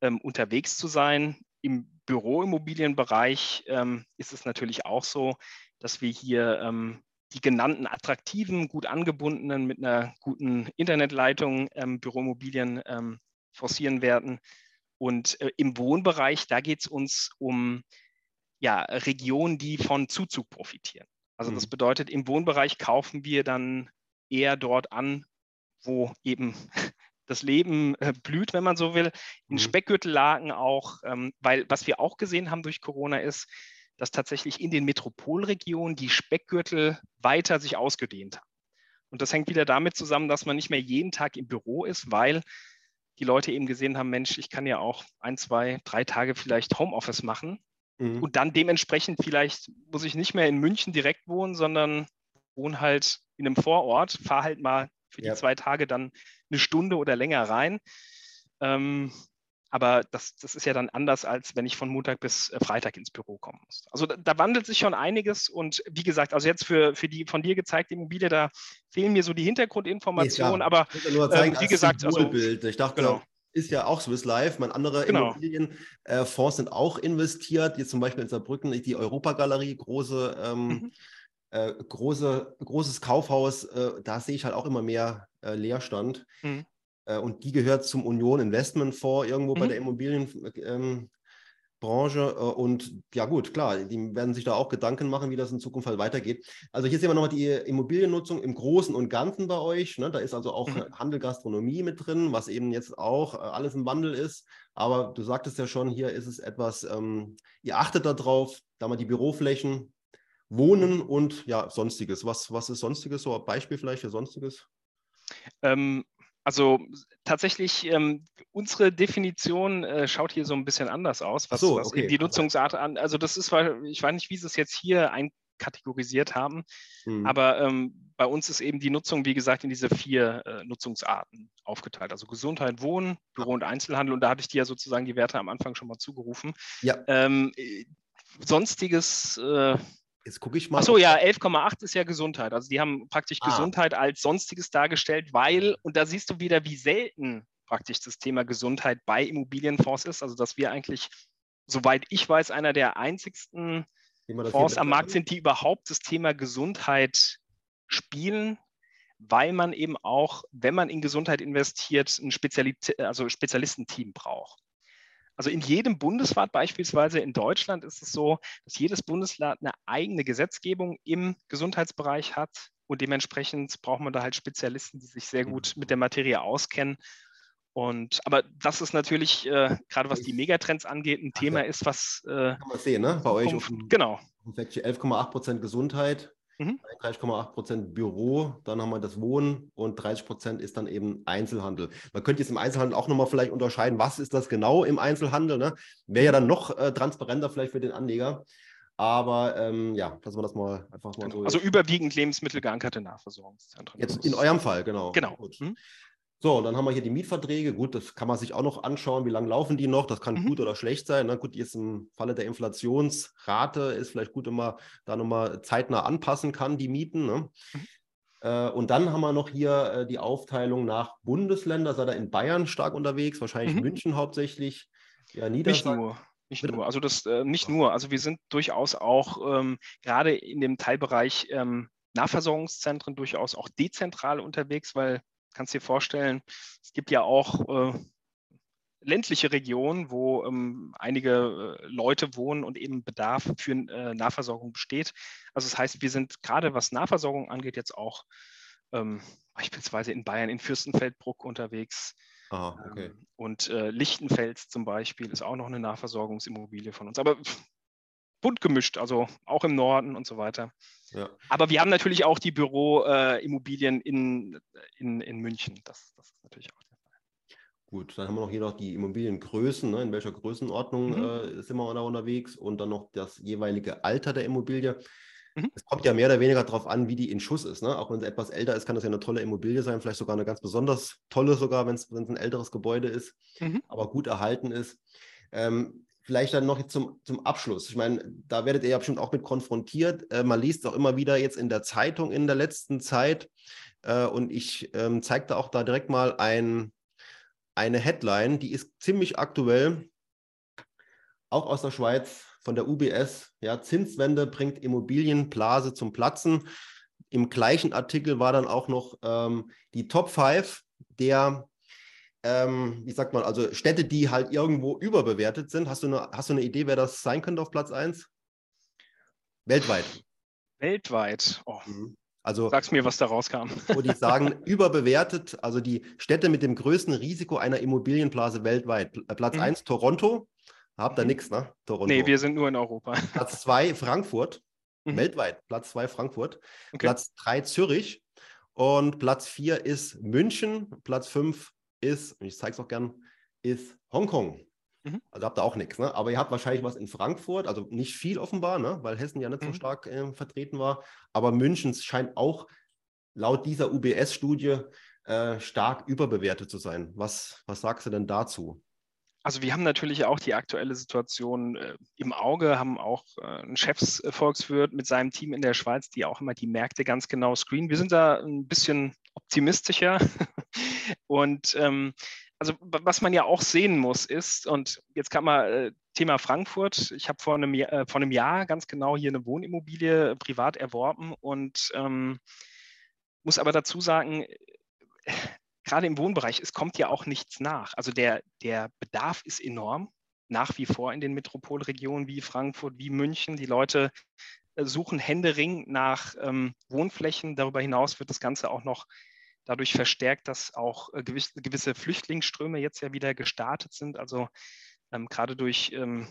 ähm, unterwegs zu sein. Im Büroimmobilienbereich ähm, ist es natürlich auch so, dass wir hier ähm, die genannten attraktiven, gut angebundenen, mit einer guten Internetleitung ähm, Büroimmobilien ähm, forcieren werden. Und äh, im Wohnbereich, da geht es uns um ja, Regionen, die von Zuzug profitieren. Also das mhm. bedeutet, im Wohnbereich kaufen wir dann eher dort an, wo eben das Leben äh, blüht, wenn man so will. In mhm. Speckgürtellagen auch, ähm, weil was wir auch gesehen haben durch Corona ist, dass tatsächlich in den Metropolregionen die Speckgürtel weiter sich ausgedehnt haben. Und das hängt wieder damit zusammen, dass man nicht mehr jeden Tag im Büro ist, weil die Leute eben gesehen haben, Mensch, ich kann ja auch ein, zwei, drei Tage vielleicht Homeoffice machen. Mhm. Und dann dementsprechend vielleicht muss ich nicht mehr in München direkt wohnen, sondern wohne halt in einem Vorort, fahre halt mal für die ja. zwei Tage dann eine Stunde oder länger rein. Ähm, aber das, das ist ja dann anders, als wenn ich von Montag bis äh, Freitag ins Büro kommen muss. Also da, da, wandelt sich schon einiges und wie gesagt, also jetzt für, für die von dir gezeigte Immobilie, da fehlen mir so die Hintergrundinformationen, nee, aber zeigen, äh, wie gesagt, also, ich dachte, genau. ist ja auch Swiss Life, mein andere genau. Immobilienfonds äh, sind auch investiert, jetzt zum Beispiel in Saarbrücken, die Europagalerie, große ähm, mhm äh, große, großes Kaufhaus, äh, da sehe ich halt auch immer mehr äh, Leerstand. Mhm. Äh, und die gehört zum Union Investment Fonds irgendwo mhm. bei der Immobilienbranche. Ähm, äh, und ja gut, klar, die werden sich da auch Gedanken machen, wie das in Zukunft halt weitergeht. Also hier sehen wir nochmal die Immobiliennutzung im Großen und Ganzen bei euch. Ne? Da ist also auch mhm. Handel, Gastronomie mit drin, was eben jetzt auch alles im Wandel ist. Aber du sagtest ja schon, hier ist es etwas, ähm, ihr achtet darauf, da mal die Büroflächen, Wohnen und ja, Sonstiges. Was, was ist Sonstiges? So ein Beispiel vielleicht für Sonstiges? Ähm, also tatsächlich, ähm, unsere Definition äh, schaut hier so ein bisschen anders aus, was, so, was okay. die Nutzungsart an. Also das ist, ich weiß nicht, wie sie es jetzt hier ein, kategorisiert haben. Mhm. Aber ähm, bei uns ist eben die Nutzung, wie gesagt, in diese vier äh, Nutzungsarten aufgeteilt. Also Gesundheit, Wohnen, Büro und Einzelhandel. Und da hatte ich dir ja sozusagen die Werte am Anfang schon mal zugerufen. Ja. Ähm, äh, sonstiges. Äh, Jetzt gucke ich mal. Achso, ja, 11,8 ist ja Gesundheit. Also die haben praktisch ah. Gesundheit als Sonstiges dargestellt, weil, und da siehst du wieder, wie selten praktisch das Thema Gesundheit bei Immobilienfonds ist. Also dass wir eigentlich, soweit ich weiß, einer der einzigsten Fonds am Markt sind, die überhaupt das Thema Gesundheit spielen, weil man eben auch, wenn man in Gesundheit investiert, ein Speziali also Spezialistenteam braucht. Also in jedem Bundesland, beispielsweise in Deutschland, ist es so, dass jedes Bundesland eine eigene Gesetzgebung im Gesundheitsbereich hat und dementsprechend braucht man da halt Spezialisten, die sich sehr gut mit der Materie auskennen und, aber das ist natürlich, äh, gerade was die Megatrends angeht, ein Thema ist, was. Äh, Kann man sehen, ne? Bei euch auf genau. 11,8 Prozent Gesundheit, mhm. 30,8 Prozent Büro, dann haben wir das Wohnen und 30 Prozent ist dann eben Einzelhandel. Man könnte jetzt im Einzelhandel auch nochmal vielleicht unterscheiden, was ist das genau im Einzelhandel? Ne? Wäre ja dann noch äh, transparenter vielleicht für den Anleger. Aber ähm, ja, lassen wir das mal einfach mal genau. so. Also überwiegend lebensmittelgeankerte Nahversorgungszentren. Jetzt in eurem Fall, genau. Genau. Mhm. So, und dann haben wir hier die Mietverträge. Gut, das kann man sich auch noch anschauen, wie lange laufen die noch. Das kann mhm. gut oder schlecht sein. Na gut, jetzt im Falle der Inflationsrate ist vielleicht gut, wenn man da nochmal zeitnah anpassen kann, die Mieten. Ne? Mhm. Äh, und dann haben wir noch hier äh, die Aufteilung nach Bundesländern. Seid ihr in Bayern stark unterwegs, wahrscheinlich mhm. München hauptsächlich. Ja, Nicht nur. Nicht nur, also das äh, nicht nur. Also wir sind durchaus auch ähm, gerade in dem Teilbereich ähm, Nahversorgungszentren durchaus auch dezentral unterwegs, weil kannst dir vorstellen, es gibt ja auch äh, ländliche Regionen, wo ähm, einige äh, Leute wohnen und eben Bedarf für äh, Nahversorgung besteht. Also das heißt, wir sind gerade was Nahversorgung angeht, jetzt auch ähm, beispielsweise in Bayern in Fürstenfeldbruck unterwegs. Ah, okay. Ähm, und äh, Lichtenfels zum Beispiel ist auch noch eine Nahversorgungsimmobilie von uns. Aber bunt gemischt, also auch im Norden und so weiter. Ja. Aber wir haben natürlich auch die Büroimmobilien äh, in, in, in München. Das, das, ist natürlich auch der Fall. Gut, dann haben wir noch hier noch die Immobiliengrößen, ne? in welcher Größenordnung mhm. äh, sind wir da unterwegs und dann noch das jeweilige Alter der Immobilie. Mhm. Es kommt ja mehr oder weniger darauf an, wie die in Schuss ist. Ne? Auch wenn sie etwas älter ist, kann das ja eine tolle Immobilie sein, vielleicht sogar eine ganz besonders tolle sogar, wenn es ein älteres Gebäude ist, mhm. aber gut erhalten ist. Ähm, Vielleicht dann noch zum, zum Abschluss. Ich meine, da werdet ihr ja bestimmt auch mit konfrontiert. Äh, man liest auch immer wieder jetzt in der Zeitung in der letzten Zeit. Äh, und ich ähm, zeige da auch da direkt mal ein, eine Headline, die ist ziemlich aktuell, auch aus der Schweiz, von der UBS. Ja, Zinswende bringt Immobilienblase zum Platzen. Im gleichen Artikel war dann auch noch ähm, die Top 5 der ähm, wie sagt man, also Städte, die halt irgendwo überbewertet sind. Hast du eine, hast du eine Idee, wer das sein könnte auf Platz 1? Weltweit. Weltweit. Oh. Mhm. Also, Sag's mir, was da rauskam. Wo die sagen, überbewertet, also die Städte mit dem größten Risiko einer Immobilienblase weltweit. Äh, Platz mhm. 1 Toronto. Habt ihr mhm. nichts, ne? Toronto. Nee, wir sind nur in Europa. Platz 2 Frankfurt. Mhm. Weltweit. Platz 2 Frankfurt. Okay. Platz 3 Zürich. Und Platz 4 ist München. Platz 5 ist, und ich zeige es auch gern, ist Hongkong. Mhm. Also habt ihr auch nichts, ne? Aber ihr habt wahrscheinlich was in Frankfurt, also nicht viel offenbar, ne? weil Hessen ja nicht mhm. so stark äh, vertreten war. Aber München scheint auch laut dieser UBS-Studie äh, stark überbewertet zu sein. Was, was sagst du denn dazu? Also wir haben natürlich auch die aktuelle Situation äh, im Auge, haben auch äh, einen Chefsvolkswirt mit seinem Team in der Schweiz, die auch immer die Märkte ganz genau screenen. Wir sind da ein bisschen optimistischer. und ähm, also was man ja auch sehen muss ist, und jetzt kann man äh, Thema Frankfurt, ich habe vor, einem Jahr, äh, vor einem Jahr ganz genau hier eine Wohnimmobilie privat erworben und ähm, muss aber dazu sagen, gerade im Wohnbereich, es kommt ja auch nichts nach. Also der, der Bedarf ist enorm, nach wie vor in den Metropolregionen wie Frankfurt, wie München. Die Leute äh, suchen Händering nach ähm, Wohnflächen. Darüber hinaus wird das Ganze auch noch dadurch verstärkt, dass auch äh, gewisse, gewisse Flüchtlingsströme jetzt ja wieder gestartet sind. Also ähm, gerade durch ähm,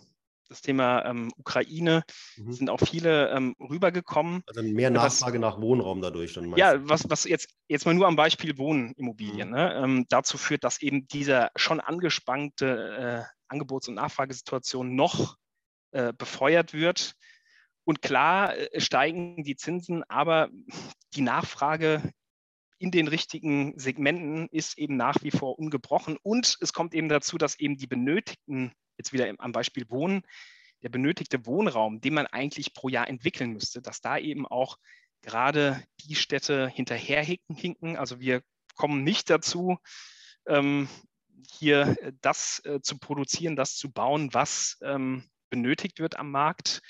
das Thema ähm, Ukraine mhm. sind auch viele ähm, rübergekommen. Also mehr Nachfrage was, nach Wohnraum dadurch dann Ja, was, was jetzt, jetzt mal nur am Beispiel Wohnimmobilien mhm. ne, ähm, dazu führt, dass eben diese schon angespannte äh, Angebots- und Nachfragesituation noch äh, befeuert wird Und klar äh, steigen die Zinsen, aber die Nachfrage in den richtigen Segmenten ist eben nach wie vor ungebrochen. Und es kommt eben dazu, dass eben die benötigten, jetzt wieder am Beispiel Wohnen, der benötigte Wohnraum, den man eigentlich pro Jahr entwickeln müsste, dass da eben auch gerade die Städte hinterherhinken. Also wir kommen nicht dazu, ähm, hier das äh, zu produzieren, das zu bauen, was ähm, benötigt wird am Markt.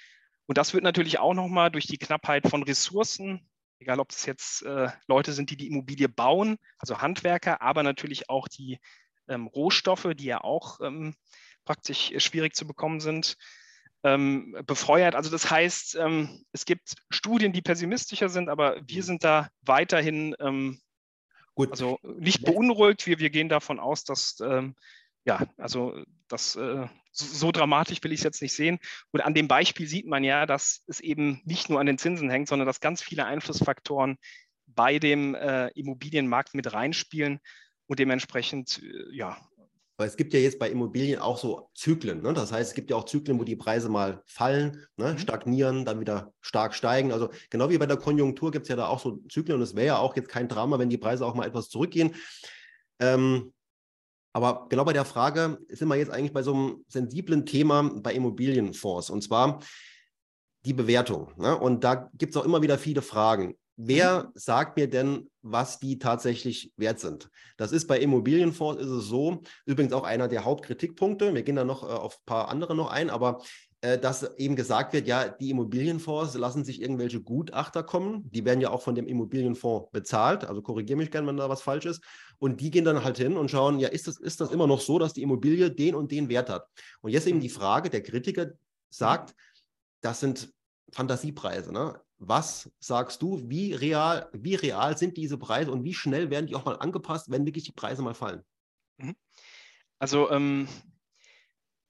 Und das wird natürlich auch nochmal durch die Knappheit von Ressourcen, egal ob es jetzt äh, Leute sind, die die Immobilie bauen, also Handwerker, aber natürlich auch die ähm, Rohstoffe, die ja auch praktisch schwierig zu bekommen sind, ähm, befeuert. Also das heißt, ähm, es gibt Studien, die pessimistischer sind, aber wir sind da weiterhin ähm, Gut. also nicht beunruhigt. Wir, wir gehen davon aus, dass ähm, ja, also das äh, so, so, dramatisch will ich es jetzt nicht sehen. Und an dem Beispiel sieht man ja, dass es eben nicht nur an den Zinsen hängt, sondern dass ganz viele Einflussfaktoren bei dem äh, Immobilienmarkt mit reinspielen und dementsprechend äh, ja, weil es gibt ja jetzt bei Immobilien auch so Zyklen. Ne? Das heißt, es gibt ja auch Zyklen, wo die Preise mal fallen, ne? mhm. stagnieren, dann wieder stark steigen. Also genau wie bei der Konjunktur gibt es ja da auch so Zyklen und es wäre ja auch jetzt kein Drama, wenn die Preise auch mal etwas zurückgehen. Ähm, aber genau bei der Frage sind wir jetzt eigentlich bei so einem sensiblen Thema bei Immobilienfonds und zwar die Bewertung. Ne? Und da gibt es auch immer wieder viele Fragen. Wer mhm. sagt mir denn, was die tatsächlich wert sind? Das ist bei Immobilienfonds ist es so, übrigens auch einer der Hauptkritikpunkte. Wir gehen da noch äh, auf ein paar andere noch ein, aber äh, dass eben gesagt wird, ja, die Immobilienfonds lassen sich irgendwelche Gutachter kommen. Die werden ja auch von dem Immobilienfonds bezahlt. Also korrigiere mich gerne, wenn da was falsch ist. Und die gehen dann halt hin und schauen, ja, ist das, ist das immer noch so, dass die Immobilie den und den Wert hat? Und jetzt eben mhm. die Frage, der Kritiker sagt, das sind Fantasiepreise. Ne? Was sagst du, wie real, wie real sind diese Preise und wie schnell werden die auch mal angepasst, wenn wirklich die Preise mal fallen? Mhm. Also ähm,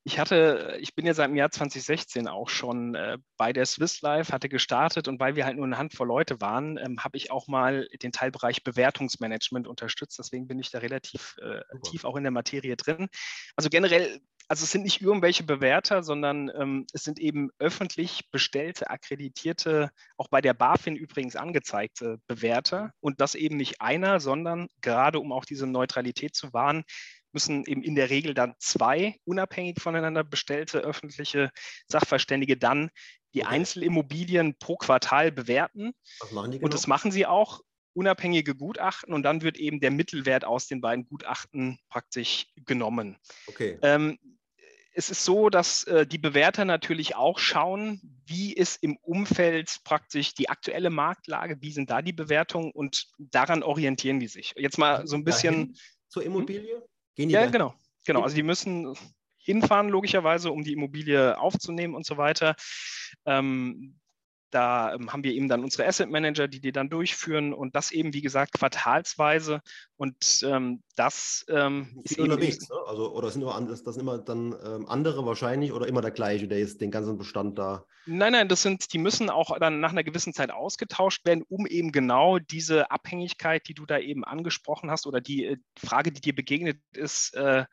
ich hatte, ich bin ja seit dem Jahr 2016 auch schon äh, bei der Swiss Life, hatte gestartet und weil wir halt nur eine Handvoll Leute waren, ähm, habe ich auch mal den Teilbereich Bewertungsmanagement unterstützt. Deswegen bin ich da relativ äh, tief auch in der Materie drin. Also generell also es sind nicht irgendwelche Bewerter, sondern ähm, es sind eben öffentlich bestellte, akkreditierte, auch bei der BaFin übrigens angezeigte Bewerter. Und das eben nicht einer, sondern gerade um auch diese Neutralität zu wahren, müssen eben in der Regel dann zwei unabhängig voneinander bestellte öffentliche Sachverständige dann die. Einzelimmobilien pro Quartal bewerten. Genau? Und das machen sie auch unabhängige Gutachten und dann wird eben der Mittelwert aus den beiden Gutachten praktisch genommen. Okay. Ähm, es ist so, dass äh, die Bewerter natürlich auch schauen, wie ist im Umfeld praktisch die aktuelle Marktlage, wie sind da die Bewertungen und daran orientieren die sich. Jetzt mal so ein bisschen. Zur Immobilie? Gehen die ja, dahin? genau. Genau. Also die müssen hinfahren, logischerweise, um die Immobilie aufzunehmen und so weiter. Ähm, da ähm, haben wir eben dann unsere Asset Manager, die die dann durchführen und das eben, wie gesagt, quartalsweise. Und ähm, das ähm, ist unterwegs, ne? also oder sind immer das, das sind immer dann ähm, andere wahrscheinlich oder immer der gleiche, der ist den ganzen Bestand da? Nein, nein, das sind, die müssen auch dann nach einer gewissen Zeit ausgetauscht werden, um eben genau diese Abhängigkeit, die du da eben angesprochen hast oder die, äh, Frage, die dir begegnet ist, äh,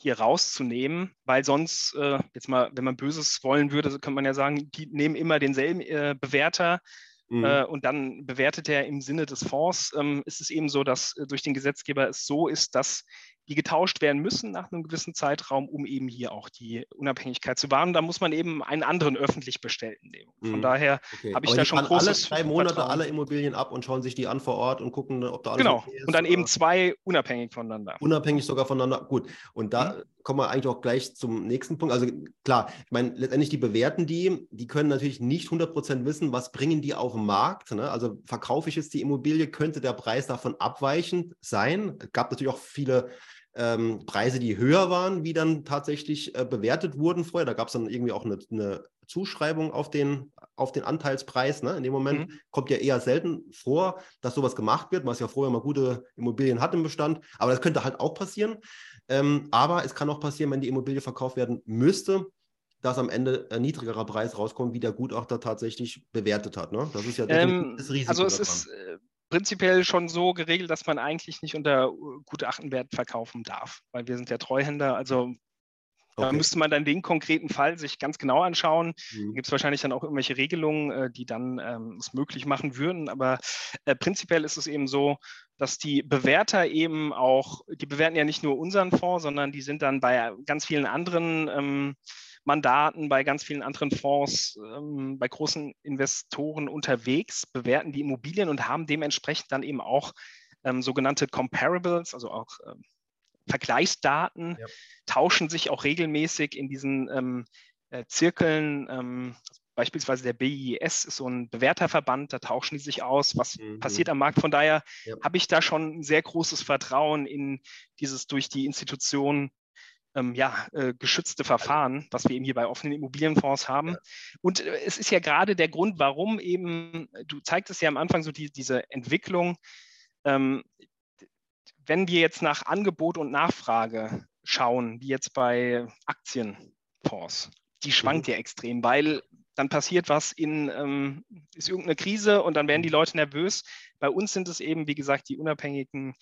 hier rauszunehmen, weil sonst, äh, jetzt mal, wenn man Böses wollen würde, könnte man ja sagen, die nehmen immer denselben äh, Bewerter mhm. äh, und dann bewertet er im Sinne des Fonds. Ähm, ist es eben so, dass äh, durch den Gesetzgeber es so ist, dass die getauscht werden müssen nach einem gewissen Zeitraum, um eben hier auch die Unabhängigkeit zu wahren. Da muss man eben einen anderen öffentlich bestellten nehmen. Von mhm. daher okay. habe ich Aber da schon großes alle drei Monate Vertrauen. alle Immobilien ab und schauen sich die an vor Ort und gucken, ob da alles genau. Okay ist. Und dann eben zwei unabhängig voneinander. Unabhängig sogar voneinander. Gut. Und da mhm. kommen wir eigentlich auch gleich zum nächsten Punkt. Also klar, ich meine, letztendlich die bewerten die, die können natürlich nicht 100% wissen, was bringen die auf den Markt. Ne? Also verkaufe ich jetzt die Immobilie, könnte der Preis davon abweichend sein. Es gab natürlich auch viele ähm, Preise, die höher waren, wie dann tatsächlich äh, bewertet wurden vorher. Da gab es dann irgendwie auch eine, eine, Zuschreibung auf den, auf den Anteilspreis. Ne? In dem Moment mhm. kommt ja eher selten vor, dass sowas gemacht wird, was ja vorher mal gute Immobilien hat im Bestand. Aber das könnte halt auch passieren. Ähm, aber es kann auch passieren, wenn die Immobilie verkauft werden müsste, dass am Ende ein niedrigerer Preis rauskommt, wie der Gutachter tatsächlich bewertet hat. Ne? Das ist ja ähm, das Risiko. Also es daran. ist äh, prinzipiell schon so geregelt, dass man eigentlich nicht unter Gutachtenwert verkaufen darf, weil wir sind ja Treuhänder. Also Okay. Da müsste man dann den konkreten Fall sich ganz genau anschauen. Mhm. Da gibt es wahrscheinlich dann auch irgendwelche Regelungen, äh, die dann ähm, es möglich machen würden. Aber äh, prinzipiell ist es eben so, dass die Bewerter eben auch, die bewerten ja nicht nur unseren Fonds, sondern die sind dann bei ganz vielen anderen ähm, Mandaten, bei ganz vielen anderen Fonds, ähm, bei großen Investoren unterwegs, bewerten die Immobilien und haben dementsprechend dann eben auch ähm, sogenannte Comparables, also auch ähm, Vergleichsdaten, ja. tauschen sich auch regelmäßig in diesen ähm, äh, Zirkeln. Ähm, beispielsweise der BIS ist so ein Bewerterverband, da tauschen die sich aus, was mhm. passiert am Markt. Von daher ja. habe ich da schon ein sehr großes Vertrauen in dieses durch die Institution ähm, ja, äh, geschützte Verfahren, was wir eben hier bei offenen Immobilienfonds haben. Ja. Und äh, es ist ja gerade der Grund, warum eben, du zeigtest ja am Anfang so die, diese Entwicklung, ähm, wenn wir jetzt nach Angebot und Nachfrage schauen, wie jetzt bei Aktienfonds, die schwankt mhm. ja extrem, weil dann passiert was in, ähm, ist irgendeine Krise und dann werden die mhm. Leute nervös. Bei uns sind es eben, wie gesagt, die unabhängigen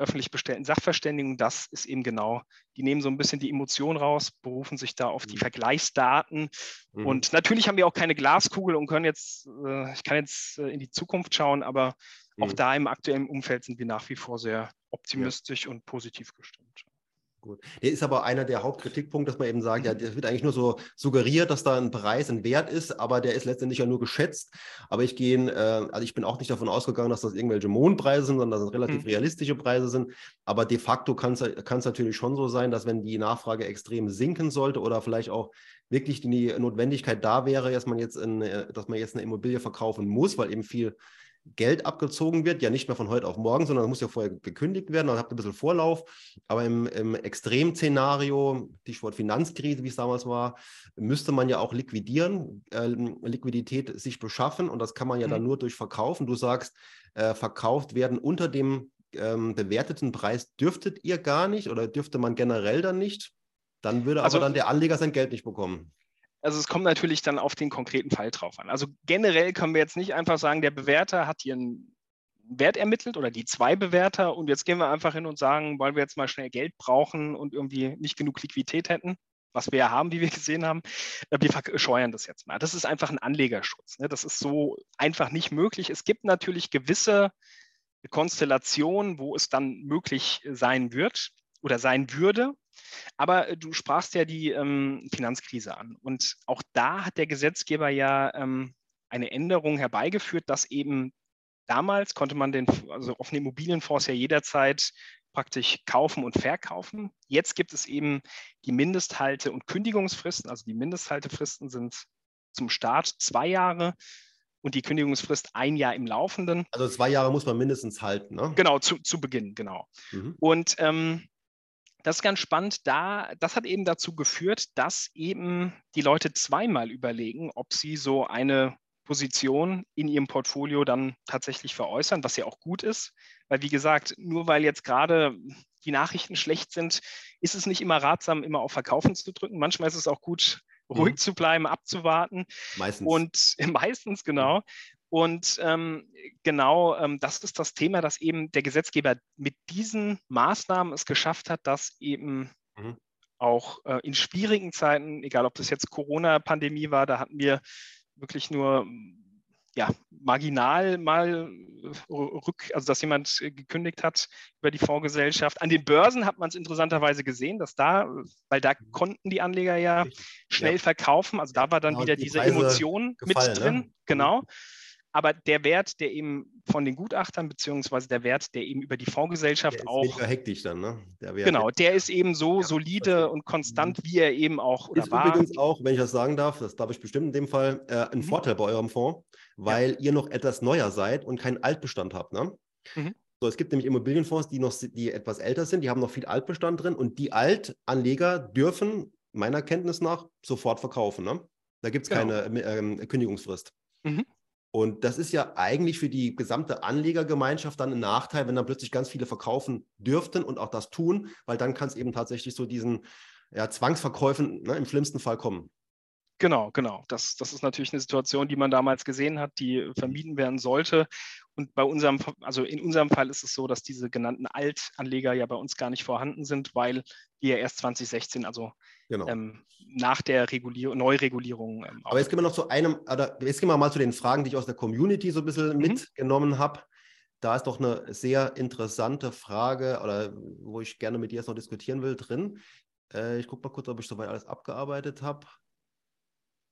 öffentlich bestellten Sachverständigen. Das ist eben genau, die nehmen so ein bisschen die Emotion raus, berufen sich da auf die mhm. Vergleichsdaten. Mhm. Und natürlich haben wir auch keine Glaskugel und können jetzt, äh, ich kann jetzt äh, in die Zukunft schauen, aber mhm. auch da im aktuellen Umfeld sind wir nach wie vor sehr optimistisch ja. und positiv gestimmt. Gut. Der ist aber einer der Hauptkritikpunkte, dass man eben sagt, ja, das wird eigentlich nur so suggeriert, dass da ein Preis, ein Wert ist, aber der ist letztendlich ja nur geschätzt. Aber ich gehe, äh, also ich bin auch nicht davon ausgegangen, dass das irgendwelche Mondpreise sind, sondern dass es relativ mhm. realistische Preise sind. Aber de facto kann es natürlich schon so sein, dass wenn die Nachfrage extrem sinken sollte oder vielleicht auch wirklich die Notwendigkeit da wäre, dass man jetzt, in, äh, dass man jetzt eine Immobilie verkaufen muss, weil eben viel Geld abgezogen wird, ja nicht mehr von heute auf morgen, sondern muss ja vorher gekündigt werden, dann habt ihr ein bisschen Vorlauf. Aber im, im Extremszenario, Stichwort Finanzkrise, wie es damals war, müsste man ja auch liquidieren, äh, Liquidität sich beschaffen und das kann man ja mhm. dann nur durch Verkaufen. Du sagst, äh, verkauft werden unter dem ähm, bewerteten Preis dürftet ihr gar nicht oder dürfte man generell dann nicht. Dann würde also, aber dann der Anleger sein Geld nicht bekommen. Also es kommt natürlich dann auf den konkreten Fall drauf an. Also generell können wir jetzt nicht einfach sagen, der Bewerter hat hier einen Wert ermittelt oder die zwei Bewerter und jetzt gehen wir einfach hin und sagen, weil wir jetzt mal schnell Geld brauchen und irgendwie nicht genug Liquidität hätten, was wir ja haben, wie wir gesehen haben, äh, wir verscheuern das jetzt mal. Das ist einfach ein Anlegerschutz. Ne? Das ist so einfach nicht möglich. Es gibt natürlich gewisse Konstellationen, wo es dann möglich sein wird oder sein würde. Aber äh, du sprachst ja die ähm, Finanzkrise an. Und auch da hat der Gesetzgeber ja ähm, eine Änderung herbeigeführt, dass eben damals konnte man den, also offene Immobilienfonds ja jederzeit praktisch kaufen und verkaufen. Jetzt gibt es eben die Mindesthalte- und Kündigungsfristen. Also die Mindesthaltefristen sind zum Start zwei Jahre und die Kündigungsfrist ein Jahr im Laufenden. Also zwei Jahre muss man mindestens halten, ne? Genau, zu, zu Beginn, genau. Mhm. Und ähm, das ist ganz spannend. Da, das hat eben dazu geführt, dass eben die Leute zweimal überlegen, ob sie so eine Position in ihrem Portfolio dann tatsächlich veräußern, was ja auch gut ist. Weil, wie gesagt, nur weil jetzt gerade die Nachrichten schlecht sind, ist es nicht immer ratsam, immer auf Verkaufen zu drücken. Manchmal ist es auch gut, ruhig mhm. zu bleiben, abzuwarten. Meistens. Und meistens, genau. Und ähm, genau ähm, das ist das Thema, dass eben der Gesetzgeber mit diesen Maßnahmen es geschafft hat, dass eben mhm. auch äh, in schwierigen Zeiten, egal ob das jetzt Corona-Pandemie war, da hatten wir wirklich nur ja, marginal mal äh, rück, also dass jemand gekündigt hat über die Fondsgesellschaft. An den Börsen hat man es interessanterweise gesehen, dass da, weil da mhm. konnten die Anleger ja schnell ja. verkaufen, also da war dann genau, wieder die diese Preise Emotion gefallen, mit drin, ne? genau. Aber der Wert, der eben von den Gutachtern, beziehungsweise der Wert, der eben über die Fondsgesellschaft der ist auch. Weniger hektisch dann, ne? Der genau, der ist eben so ja, solide und konstant, mhm. wie er eben auch oder ist war. übrigens auch, wenn ich das sagen darf, das darf ich bestimmt in dem Fall, äh, ein mhm. Vorteil bei eurem Fonds, weil ja. ihr noch etwas neuer seid und keinen Altbestand habt, ne? Mhm. So, es gibt nämlich Immobilienfonds, die noch die etwas älter sind, die haben noch viel Altbestand drin und die Altanleger dürfen meiner Kenntnis nach sofort verkaufen. Ne? Da gibt es genau. keine ähm, Kündigungsfrist. Mhm. Und das ist ja eigentlich für die gesamte Anlegergemeinschaft dann ein Nachteil, wenn dann plötzlich ganz viele verkaufen dürften und auch das tun, weil dann kann es eben tatsächlich so diesen ja, Zwangsverkäufen ne, im schlimmsten Fall kommen. Genau, genau. Das, das ist natürlich eine Situation, die man damals gesehen hat, die vermieden werden sollte. Und bei unserem, also in unserem Fall ist es so, dass diese genannten Altanleger ja bei uns gar nicht vorhanden sind, weil die ja erst 2016, also genau. ähm, nach der Regulier Neuregulierung. Ähm, Aber jetzt gehen wir noch zu einem, oder jetzt gehen wir mal zu den Fragen, die ich aus der Community so ein bisschen mhm. mitgenommen habe. Da ist doch eine sehr interessante Frage, oder wo ich gerne mit dir jetzt noch diskutieren will, drin. Äh, ich gucke mal kurz, ob ich soweit alles abgearbeitet habe.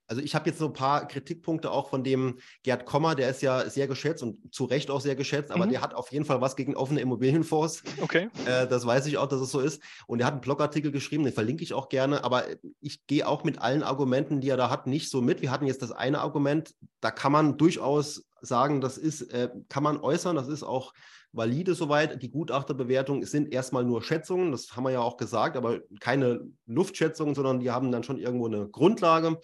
Also ich habe jetzt so ein paar Kritikpunkte auch von dem Gerd Kommer, der ist ja sehr geschätzt und zu Recht auch sehr geschätzt, aber mhm. der hat auf jeden Fall was gegen offene Immobilienfonds. Okay. Äh, das weiß ich auch, dass es so ist. Und er hat einen Blogartikel geschrieben, den verlinke ich auch gerne, aber ich gehe auch mit allen Argumenten, die er da hat, nicht so mit. Wir hatten jetzt das eine Argument, da kann man durchaus sagen, das ist, äh, kann man äußern, das ist auch valide soweit. Die Gutachterbewertungen sind erstmal nur Schätzungen, das haben wir ja auch gesagt, aber keine Luftschätzungen, sondern die haben dann schon irgendwo eine Grundlage.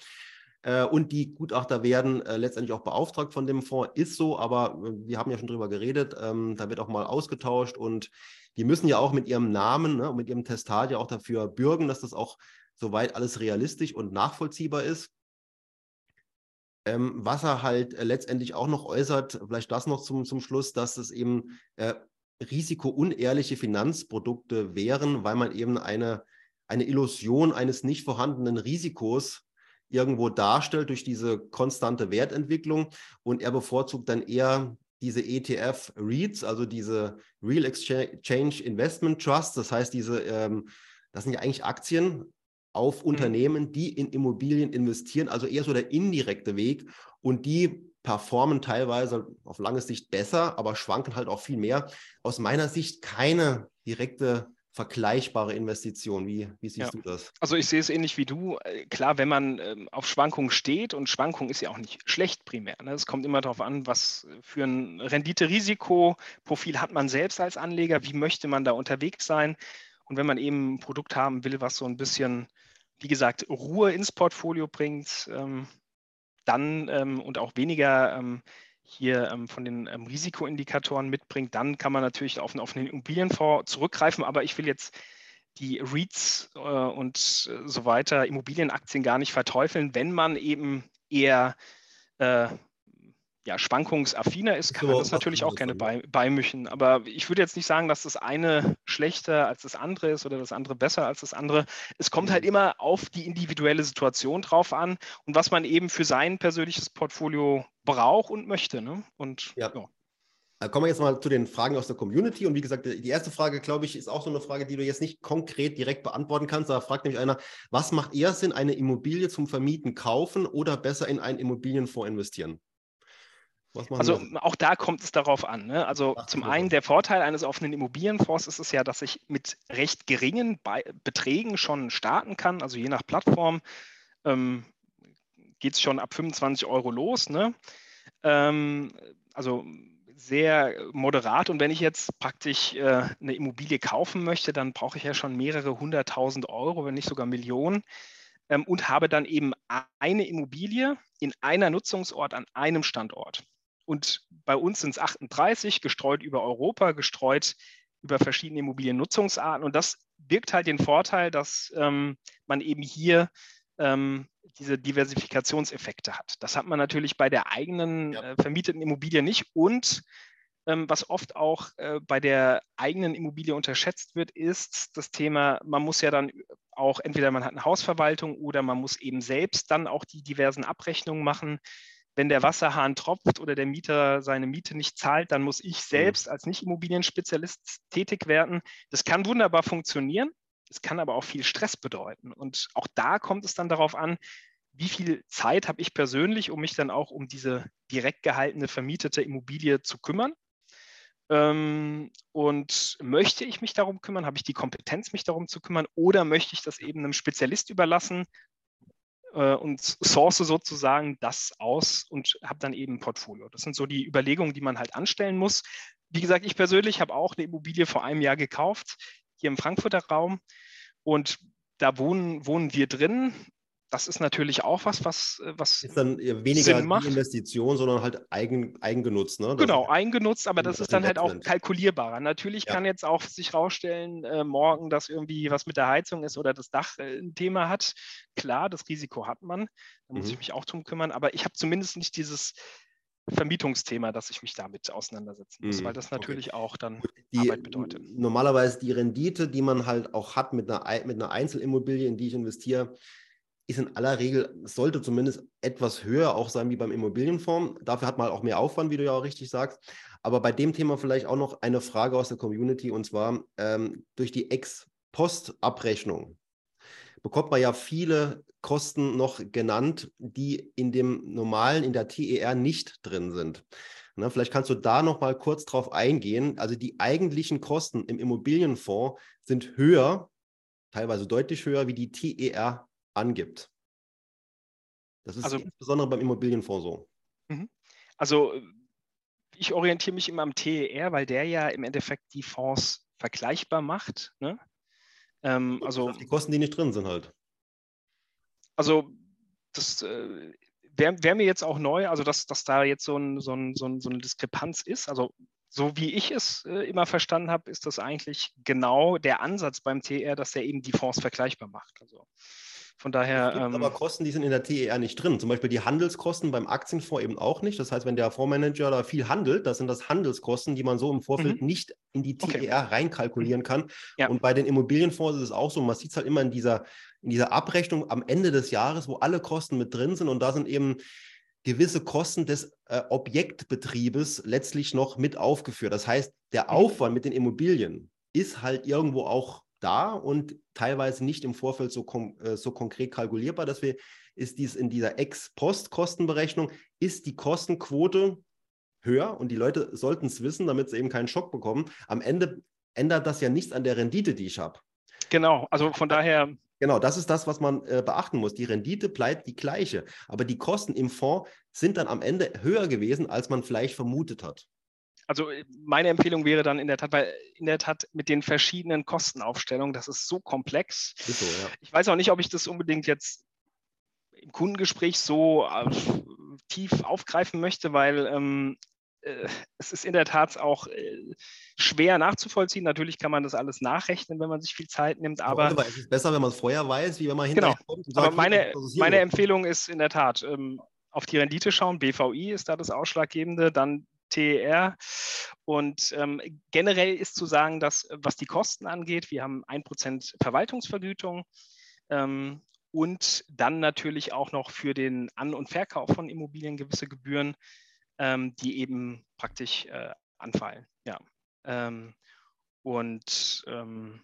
Äh, und die Gutachter werden äh, letztendlich auch beauftragt von dem Fonds. Ist so, aber äh, wir haben ja schon drüber geredet. Ähm, da wird auch mal ausgetauscht und die müssen ja auch mit ihrem Namen ne, und mit ihrem Testat ja auch dafür bürgen, dass das auch soweit alles realistisch und nachvollziehbar ist. Ähm, was er halt letztendlich auch noch äußert, vielleicht das noch zum, zum Schluss, dass es eben äh, risikounehrliche Finanzprodukte wären, weil man eben eine, eine Illusion eines nicht vorhandenen Risikos irgendwo darstellt durch diese konstante Wertentwicklung. Und er bevorzugt dann eher diese ETF-REITs, also diese Real Exchange Investment Trusts. Das heißt, diese, ähm, das sind ja eigentlich Aktien auf mhm. Unternehmen, die in Immobilien investieren, also eher so der indirekte Weg. Und die performen teilweise auf lange Sicht besser, aber schwanken halt auch viel mehr. Aus meiner Sicht keine direkte vergleichbare Investition. Wie, wie siehst ja. du das? Also ich sehe es ähnlich wie du. Äh, klar, wenn man ähm, auf Schwankungen steht und Schwankung ist ja auch nicht schlecht primär. Ne? Es kommt immer darauf an, was für ein Rendite-Risiko-Profil hat man selbst als Anleger, wie möchte man da unterwegs sein. Und wenn man eben ein Produkt haben will, was so ein bisschen, wie gesagt, Ruhe ins Portfolio bringt, ähm, dann ähm, und auch weniger hier ähm, von den ähm, Risikoindikatoren mitbringt, dann kann man natürlich auf einen offenen Immobilienfonds zurückgreifen. Aber ich will jetzt die REITs äh, und äh, so weiter, Immobilienaktien gar nicht verteufeln. Wenn man eben eher äh, ja, schwankungsaffiner ist, kann man das natürlich auch gerne bei, beimischen. Aber ich würde jetzt nicht sagen, dass das eine schlechter als das andere ist oder das andere besser als das andere. Es kommt halt mhm. immer auf die individuelle Situation drauf an und was man eben für sein persönliches Portfolio braucht und möchte. Ne? Und ja. ja. Dann kommen wir jetzt mal zu den Fragen aus der Community. Und wie gesagt, die erste Frage, glaube ich, ist auch so eine Frage, die du jetzt nicht konkret direkt beantworten kannst. Da fragt nämlich einer, was macht eher Sinn, eine Immobilie zum Vermieten kaufen oder besser in einen Immobilienfonds investieren? Also auch da kommt es darauf an. Ne? Also Ach, zum einen der Vorteil eines offenen Immobilienfonds ist es ja, dass ich mit recht geringen Be Beträgen schon starten kann. Also je nach Plattform ähm, geht es schon ab 25 Euro los. Ne? Ähm, also sehr moderat. Und wenn ich jetzt praktisch äh, eine Immobilie kaufen möchte, dann brauche ich ja schon mehrere hunderttausend Euro, wenn nicht sogar Millionen. Ähm, und habe dann eben eine Immobilie in einer Nutzungsort an einem Standort. Und bei uns sind es 38, gestreut über Europa, gestreut über verschiedene Immobiliennutzungsarten. Und das birgt halt den Vorteil, dass ähm, man eben hier ähm, diese Diversifikationseffekte hat. Das hat man natürlich bei der eigenen ja. äh, vermieteten Immobilie nicht. Und ähm, was oft auch äh, bei der eigenen Immobilie unterschätzt wird, ist das Thema, man muss ja dann auch, entweder man hat eine Hausverwaltung oder man muss eben selbst dann auch die diversen Abrechnungen machen wenn der Wasserhahn tropft oder der Mieter seine Miete nicht zahlt, dann muss ich mhm. selbst als Nicht-Immobilienspezialist tätig werden. Das kann wunderbar funktionieren. Es kann aber auch viel Stress bedeuten. Und auch da kommt es dann darauf an, wie viel Zeit habe ich persönlich, um mich dann auch um diese direkt gehaltene vermietete Immobilie zu kümmern. Ähm, und möchte ich mich darum kümmern? Habe ich die Kompetenz, mich darum zu kümmern? Oder möchte ich das eben einem Spezialist überlassen, äh, und source sozusagen das aus und habe dann eben ein Portfolio. Das sind so die Überlegungen, die man halt anstellen muss. Wie gesagt, ich persönlich habe auch eine Immobilie vor einem Jahr gekauft, hier im Frankfurter Raum. Und da wohnen, wohnen wir drin. Das ist natürlich auch was, was, äh, was ist dann weniger die Investition, sondern halt eigen, eigengenutzt. Ne? genau, eingenutzt, aber das ist dann halt auch kalkulierbarer. Natürlich ja. kann jetzt auch sich rausstellen, äh, morgen, dass irgendwie was mit der Heizung ist oder das Dach äh, ein Thema hat. Klar, das Risiko hat man, da muss mhm. ich mich auch drum kümmern, aber ich habe zumindest nicht dieses Vermietungsthema, dass ich mich damit auseinandersetzen muss, mhm. weil das natürlich okay. auch dann die, Arbeit bedeutet. Normalerweise die Rendite, die man halt auch hat mit einer, mit einer Einzelimmobilie, in die ich investiere, ist in aller Regel, sollte zumindest etwas höher auch sein wie beim Immobilienfonds. Dafür hat man auch mehr Aufwand, wie du ja auch richtig sagst. Aber bei dem Thema vielleicht auch noch eine Frage aus der Community und zwar ähm, durch die Ex-Post-Abrechnung bekommt man ja viele Kosten noch genannt, die in dem normalen, in der TER nicht drin sind. Na, vielleicht kannst du da noch mal kurz drauf eingehen. Also die eigentlichen Kosten im Immobilienfonds sind höher, teilweise deutlich höher, wie die TER angibt. Das ist also, insbesondere beim Immobilienfonds so. Mhm. Also ich orientiere mich immer am TER, weil der ja im Endeffekt die Fonds vergleichbar macht. Ne? Ähm, also die Kosten, die nicht drin sind halt. Also das äh, wäre wär mir jetzt auch neu, also dass, dass da jetzt so, ein, so, ein, so, ein, so eine Diskrepanz ist. Also so wie ich es äh, immer verstanden habe, ist das eigentlich genau der Ansatz beim TR, dass er eben die Fonds vergleichbar macht. Also von daher. Es gibt ähm, aber Kosten, die sind in der TER nicht drin. Zum Beispiel die Handelskosten beim Aktienfonds eben auch nicht. Das heißt, wenn der Fondsmanager da viel handelt, das sind das Handelskosten, die man so im Vorfeld mhm. nicht in die TER okay. reinkalkulieren kann. Ja. Und bei den Immobilienfonds ist es auch so, man sieht es halt immer in dieser, in dieser Abrechnung am Ende des Jahres, wo alle Kosten mit drin sind. Und da sind eben gewisse Kosten des äh, Objektbetriebes letztlich noch mit aufgeführt. Das heißt, der mhm. Aufwand mit den Immobilien ist halt irgendwo auch da und teilweise nicht im Vorfeld so, äh, so konkret kalkulierbar. Deswegen ist dies in dieser Ex-Post-Kostenberechnung, ist die Kostenquote höher und die Leute sollten es wissen, damit sie eben keinen Schock bekommen. Am Ende ändert das ja nichts an der Rendite, die ich habe. Genau, also von daher. Genau, das ist das, was man äh, beachten muss. Die Rendite bleibt die gleiche, aber die Kosten im Fonds sind dann am Ende höher gewesen, als man vielleicht vermutet hat also äh, meine Empfehlung wäre dann in der Tat, weil in der Tat mit den verschiedenen Kostenaufstellungen, das ist so komplex. Ist so, ja. Ich weiß auch nicht, ob ich das unbedingt jetzt im Kundengespräch so äh, tief aufgreifen möchte, weil ähm, äh, es ist in der Tat auch äh, schwer nachzuvollziehen. Natürlich kann man das alles nachrechnen, wenn man sich viel Zeit nimmt, aber, aber es ist besser, wenn man es vorher weiß, wie wenn man hinterher genau. kommt. aber meine, meine Empfehlung ist in der Tat, ähm, auf die Rendite schauen. BVI ist da das Ausschlaggebende. Dann TER. Und ähm, generell ist zu sagen, dass was die Kosten angeht, wir haben 1% Verwaltungsvergütung ähm, und dann natürlich auch noch für den An- und Verkauf von Immobilien gewisse Gebühren, ähm, die eben praktisch äh, anfallen. Ja. Ähm, und ähm,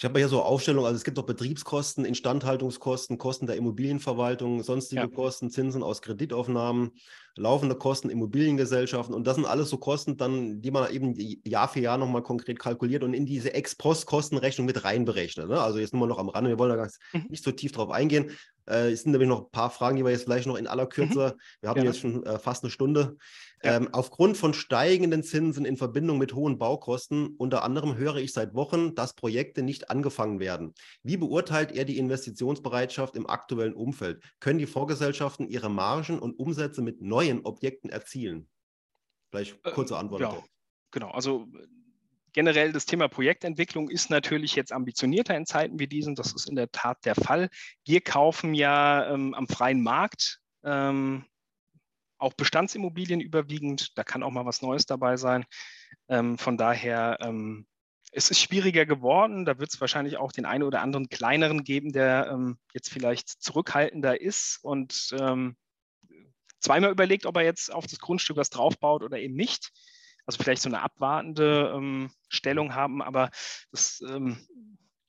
ich habe hier so Aufstellung, also es gibt auch Betriebskosten, Instandhaltungskosten, Kosten der Immobilienverwaltung, sonstige ja. Kosten, Zinsen aus Kreditaufnahmen, laufende Kosten, Immobiliengesellschaften und das sind alles so Kosten dann, die man eben Jahr für Jahr nochmal konkret kalkuliert und in diese Ex-Post-Kostenrechnung mit reinberechnet. Ne? Also jetzt nur mal noch am Rande, wir wollen da mhm. nicht so tief drauf eingehen. Äh, es sind nämlich noch ein paar Fragen, die wir jetzt vielleicht noch in aller Kürze, mhm. wir haben ja. jetzt schon äh, fast eine Stunde, ja. Ähm, aufgrund von steigenden Zinsen in Verbindung mit hohen Baukosten, unter anderem höre ich seit Wochen, dass Projekte nicht angefangen werden. Wie beurteilt er die Investitionsbereitschaft im aktuellen Umfeld? Können die Vorgesellschaften ihre Margen und Umsätze mit neuen Objekten erzielen? Vielleicht äh, kurze Antwort. Äh, ja, genau. Also generell das Thema Projektentwicklung ist natürlich jetzt ambitionierter in Zeiten wie diesen. Das ist in der Tat der Fall. Wir kaufen ja ähm, am freien Markt. Ähm, auch Bestandsimmobilien überwiegend. Da kann auch mal was Neues dabei sein. Ähm, von daher, ähm, es ist schwieriger geworden. Da wird es wahrscheinlich auch den einen oder anderen kleineren geben, der ähm, jetzt vielleicht zurückhaltender ist und ähm, zweimal überlegt, ob er jetzt auf das Grundstück was draufbaut oder eben nicht. Also vielleicht so eine abwartende ähm, Stellung haben. Aber das, ähm,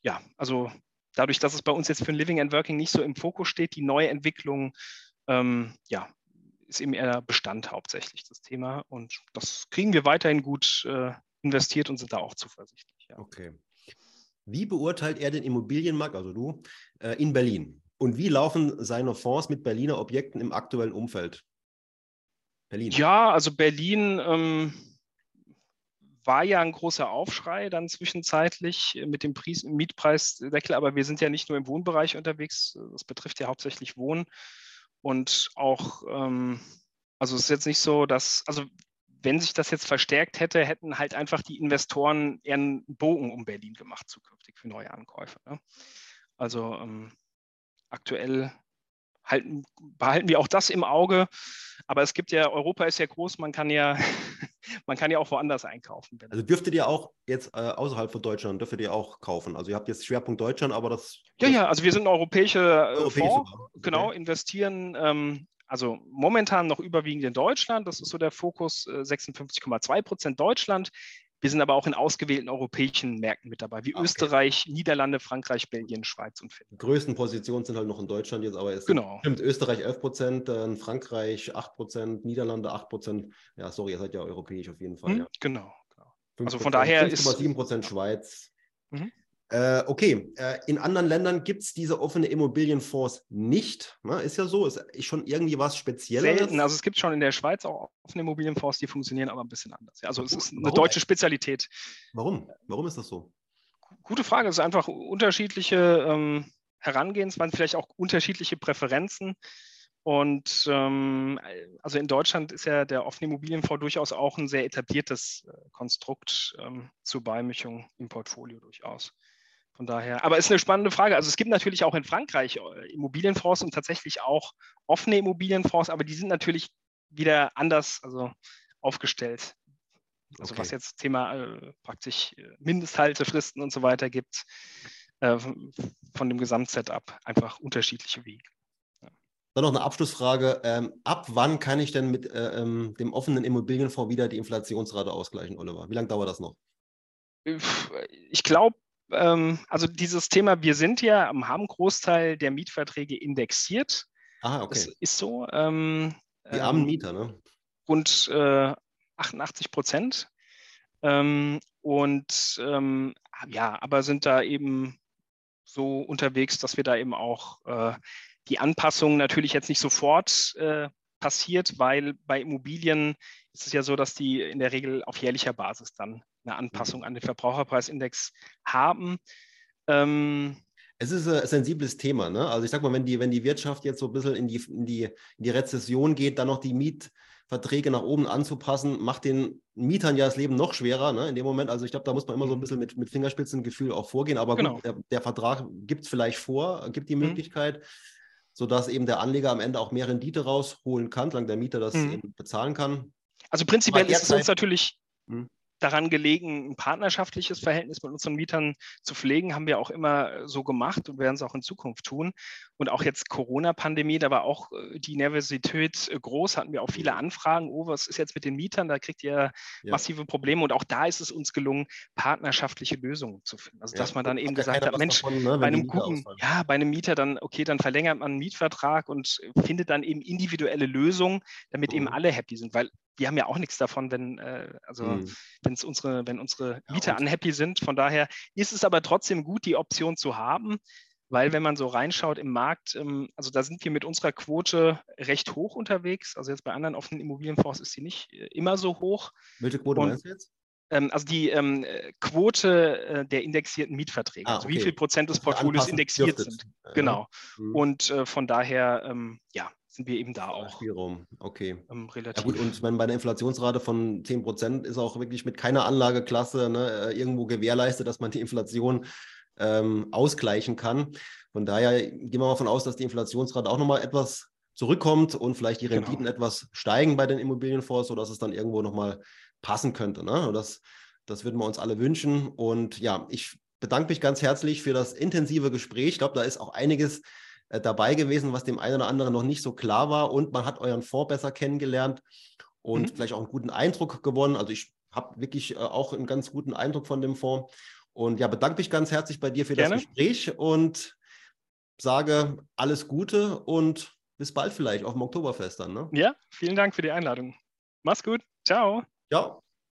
ja, also dadurch, dass es bei uns jetzt für ein Living and Working nicht so im Fokus steht, die neue Entwicklung, ja, ist eben eher Bestand hauptsächlich das Thema. Und das kriegen wir weiterhin gut äh, investiert und sind da auch zuversichtlich. Ja. Okay. Wie beurteilt er den Immobilienmarkt, also du, äh, in Berlin? Und wie laufen seine Fonds mit Berliner Objekten im aktuellen Umfeld? Berlin. Ja, also Berlin ähm, war ja ein großer Aufschrei dann zwischenzeitlich mit dem Mietpreisdeckel, aber wir sind ja nicht nur im Wohnbereich unterwegs, das betrifft ja hauptsächlich Wohnen und auch, ähm, also es ist jetzt nicht so, dass, also wenn sich das jetzt verstärkt hätte, hätten halt einfach die Investoren eher einen Bogen um Berlin gemacht zukünftig für neue Ankäufe. Ne? Also ähm, aktuell halten, behalten wir auch das im Auge. Aber es gibt ja, Europa ist ja groß, man kann ja, man kann ja auch woanders einkaufen. Also dürftet ihr auch jetzt äh, außerhalb von Deutschland, dürftet ihr auch kaufen? Also ihr habt jetzt Schwerpunkt Deutschland, aber das. Ja, ja, also wir sind europäische, äh, europäische Fonds, okay. genau, investieren ähm, also momentan noch überwiegend in Deutschland. Das ist so der Fokus, 56,2 äh, Prozent Deutschland. Wir sind aber auch in ausgewählten europäischen Märkten mit dabei, wie okay. Österreich, Niederlande, Frankreich, Belgien, Schweiz und Finnland. Die größten Positionen sind halt noch in Deutschland jetzt, aber es genau. stimmt Österreich 11 Prozent, Frankreich 8 Prozent, Niederlande 8 Prozent. Ja, sorry, ihr seid ja europäisch auf jeden Fall. Hm, ja. Genau. genau. Also von daher 5, ist 5,7 Prozent Schweiz. Mhm. Äh, okay, äh, in anderen Ländern gibt es diese offene Immobilienfonds nicht. Ne? Ist ja so, ist schon irgendwie was Spezielles. Selten, also es gibt schon in der Schweiz auch offene Immobilienfonds, die funktionieren aber ein bisschen anders. Also es ist eine Warum? deutsche Spezialität. Warum? Warum ist das so? Gute Frage. Es ist einfach unterschiedliche ähm, Herangehensweisen, vielleicht auch unterschiedliche Präferenzen. Und ähm, also in Deutschland ist ja der offene Immobilienfonds durchaus auch ein sehr etabliertes äh, Konstrukt ähm, zur Beimischung im Portfolio durchaus. Von daher, aber es ist eine spannende Frage. Also es gibt natürlich auch in Frankreich äh, Immobilienfonds und tatsächlich auch offene Immobilienfonds, aber die sind natürlich wieder anders also aufgestellt. Also okay. was jetzt Thema äh, praktisch äh, Mindesthaltefristen und so weiter gibt, äh, von dem Gesamtsetup einfach unterschiedliche Wege. Dann noch eine Abschlussfrage. Ähm, ab wann kann ich denn mit äh, ähm, dem offenen Immobilienfonds wieder die Inflationsrate ausgleichen, Oliver? Wie lange dauert das noch? Ich glaube, ähm, also dieses Thema, wir sind ja, haben einen Großteil der Mietverträge indexiert. Ah, okay. Das ist so. Ähm, die armen ähm, Mieter, ne? Rund äh, 88 Prozent. Ähm, und ähm, ja, aber sind da eben so unterwegs, dass wir da eben auch äh, die Anpassung natürlich jetzt nicht sofort äh, passiert, weil bei Immobilien ist es ja so, dass die in der Regel auf jährlicher Basis dann eine Anpassung an den Verbraucherpreisindex haben. Ähm, es ist ein sensibles Thema. Ne? Also ich sag mal, wenn die, wenn die Wirtschaft jetzt so ein bisschen in die, in, die, in die Rezession geht, dann noch die Mietverträge nach oben anzupassen, macht den Mietern ja das Leben noch schwerer ne? in dem Moment. Also ich glaube, da muss man immer so ein mhm. bisschen mit, mit Fingerspitzengefühl auch vorgehen. Aber genau. gut, der, der, Vertrag gibt es vielleicht vor, gibt die mhm. Möglichkeit, mhm. sodass eben der Anleger am Ende auch mehr Rendite rausholen kann, solange der Mieter das mhm. bezahlen kann. Also prinzipiell ist es uns natürlich mhm daran gelegen, ein partnerschaftliches Verhältnis mit unseren Mietern zu pflegen, haben wir auch immer so gemacht und werden es auch in Zukunft tun. Und auch jetzt Corona-Pandemie, da war auch äh, die Nervosität äh, groß, hatten wir auch viele Anfragen, oh, was ist jetzt mit den Mietern, da kriegt ihr ja. massive Probleme. Und auch da ist es uns gelungen, partnerschaftliche Lösungen zu finden. Also ja. dass man dann eben gesagt hat, Mensch, davon, ne, bei einem guten, ja, bei einem Mieter dann, okay, dann verlängert man einen Mietvertrag und findet dann eben individuelle Lösungen, damit mhm. eben alle happy sind. Weil die haben ja auch nichts davon, wenn, äh, also mhm. wenn's unsere, wenn unsere Mieter ja, unhappy sind. Von daher ist es aber trotzdem gut, die Option zu haben, weil wenn man so reinschaut im Markt, ähm, also da sind wir mit unserer Quote recht hoch unterwegs. Also jetzt bei anderen offenen Immobilienfonds ist sie nicht äh, immer so hoch. Welche Quote Und, meinst du jetzt? Ähm, also die ähm, Quote äh, der indexierten Mietverträge, ah, okay. also wie viel Prozent des Portfolios indexiert dürftet. sind. Genau. Mhm. Und äh, von daher, ähm, ja, sind wir eben da auch. Spielraum, okay. Ähm, relativ. Ja gut, und wenn bei einer Inflationsrate von 10 Prozent ist auch wirklich mit keiner Anlageklasse ne, äh, irgendwo gewährleistet, dass man die Inflation ähm, ausgleichen kann. Von daher gehen wir mal davon aus, dass die Inflationsrate auch nochmal etwas zurückkommt und vielleicht die genau. Renditen genau. etwas steigen bei den Immobilienfonds, sodass es dann irgendwo nochmal passen könnte. Ne? Und das, das würden wir uns alle wünschen. Und ja, ich bedanke mich ganz herzlich für das intensive Gespräch. Ich glaube, da ist auch einiges dabei gewesen, was dem einen oder anderen noch nicht so klar war. Und man hat euren Fonds besser kennengelernt und mhm. vielleicht auch einen guten Eindruck gewonnen. Also ich habe wirklich äh, auch einen ganz guten Eindruck von dem Fonds. Und ja, bedanke mich ganz herzlich bei dir für Gerne. das Gespräch und sage alles Gute und bis bald vielleicht auf dem Oktoberfest dann. Ne? Ja, vielen Dank für die Einladung. Mach's gut. Ciao. Ciao.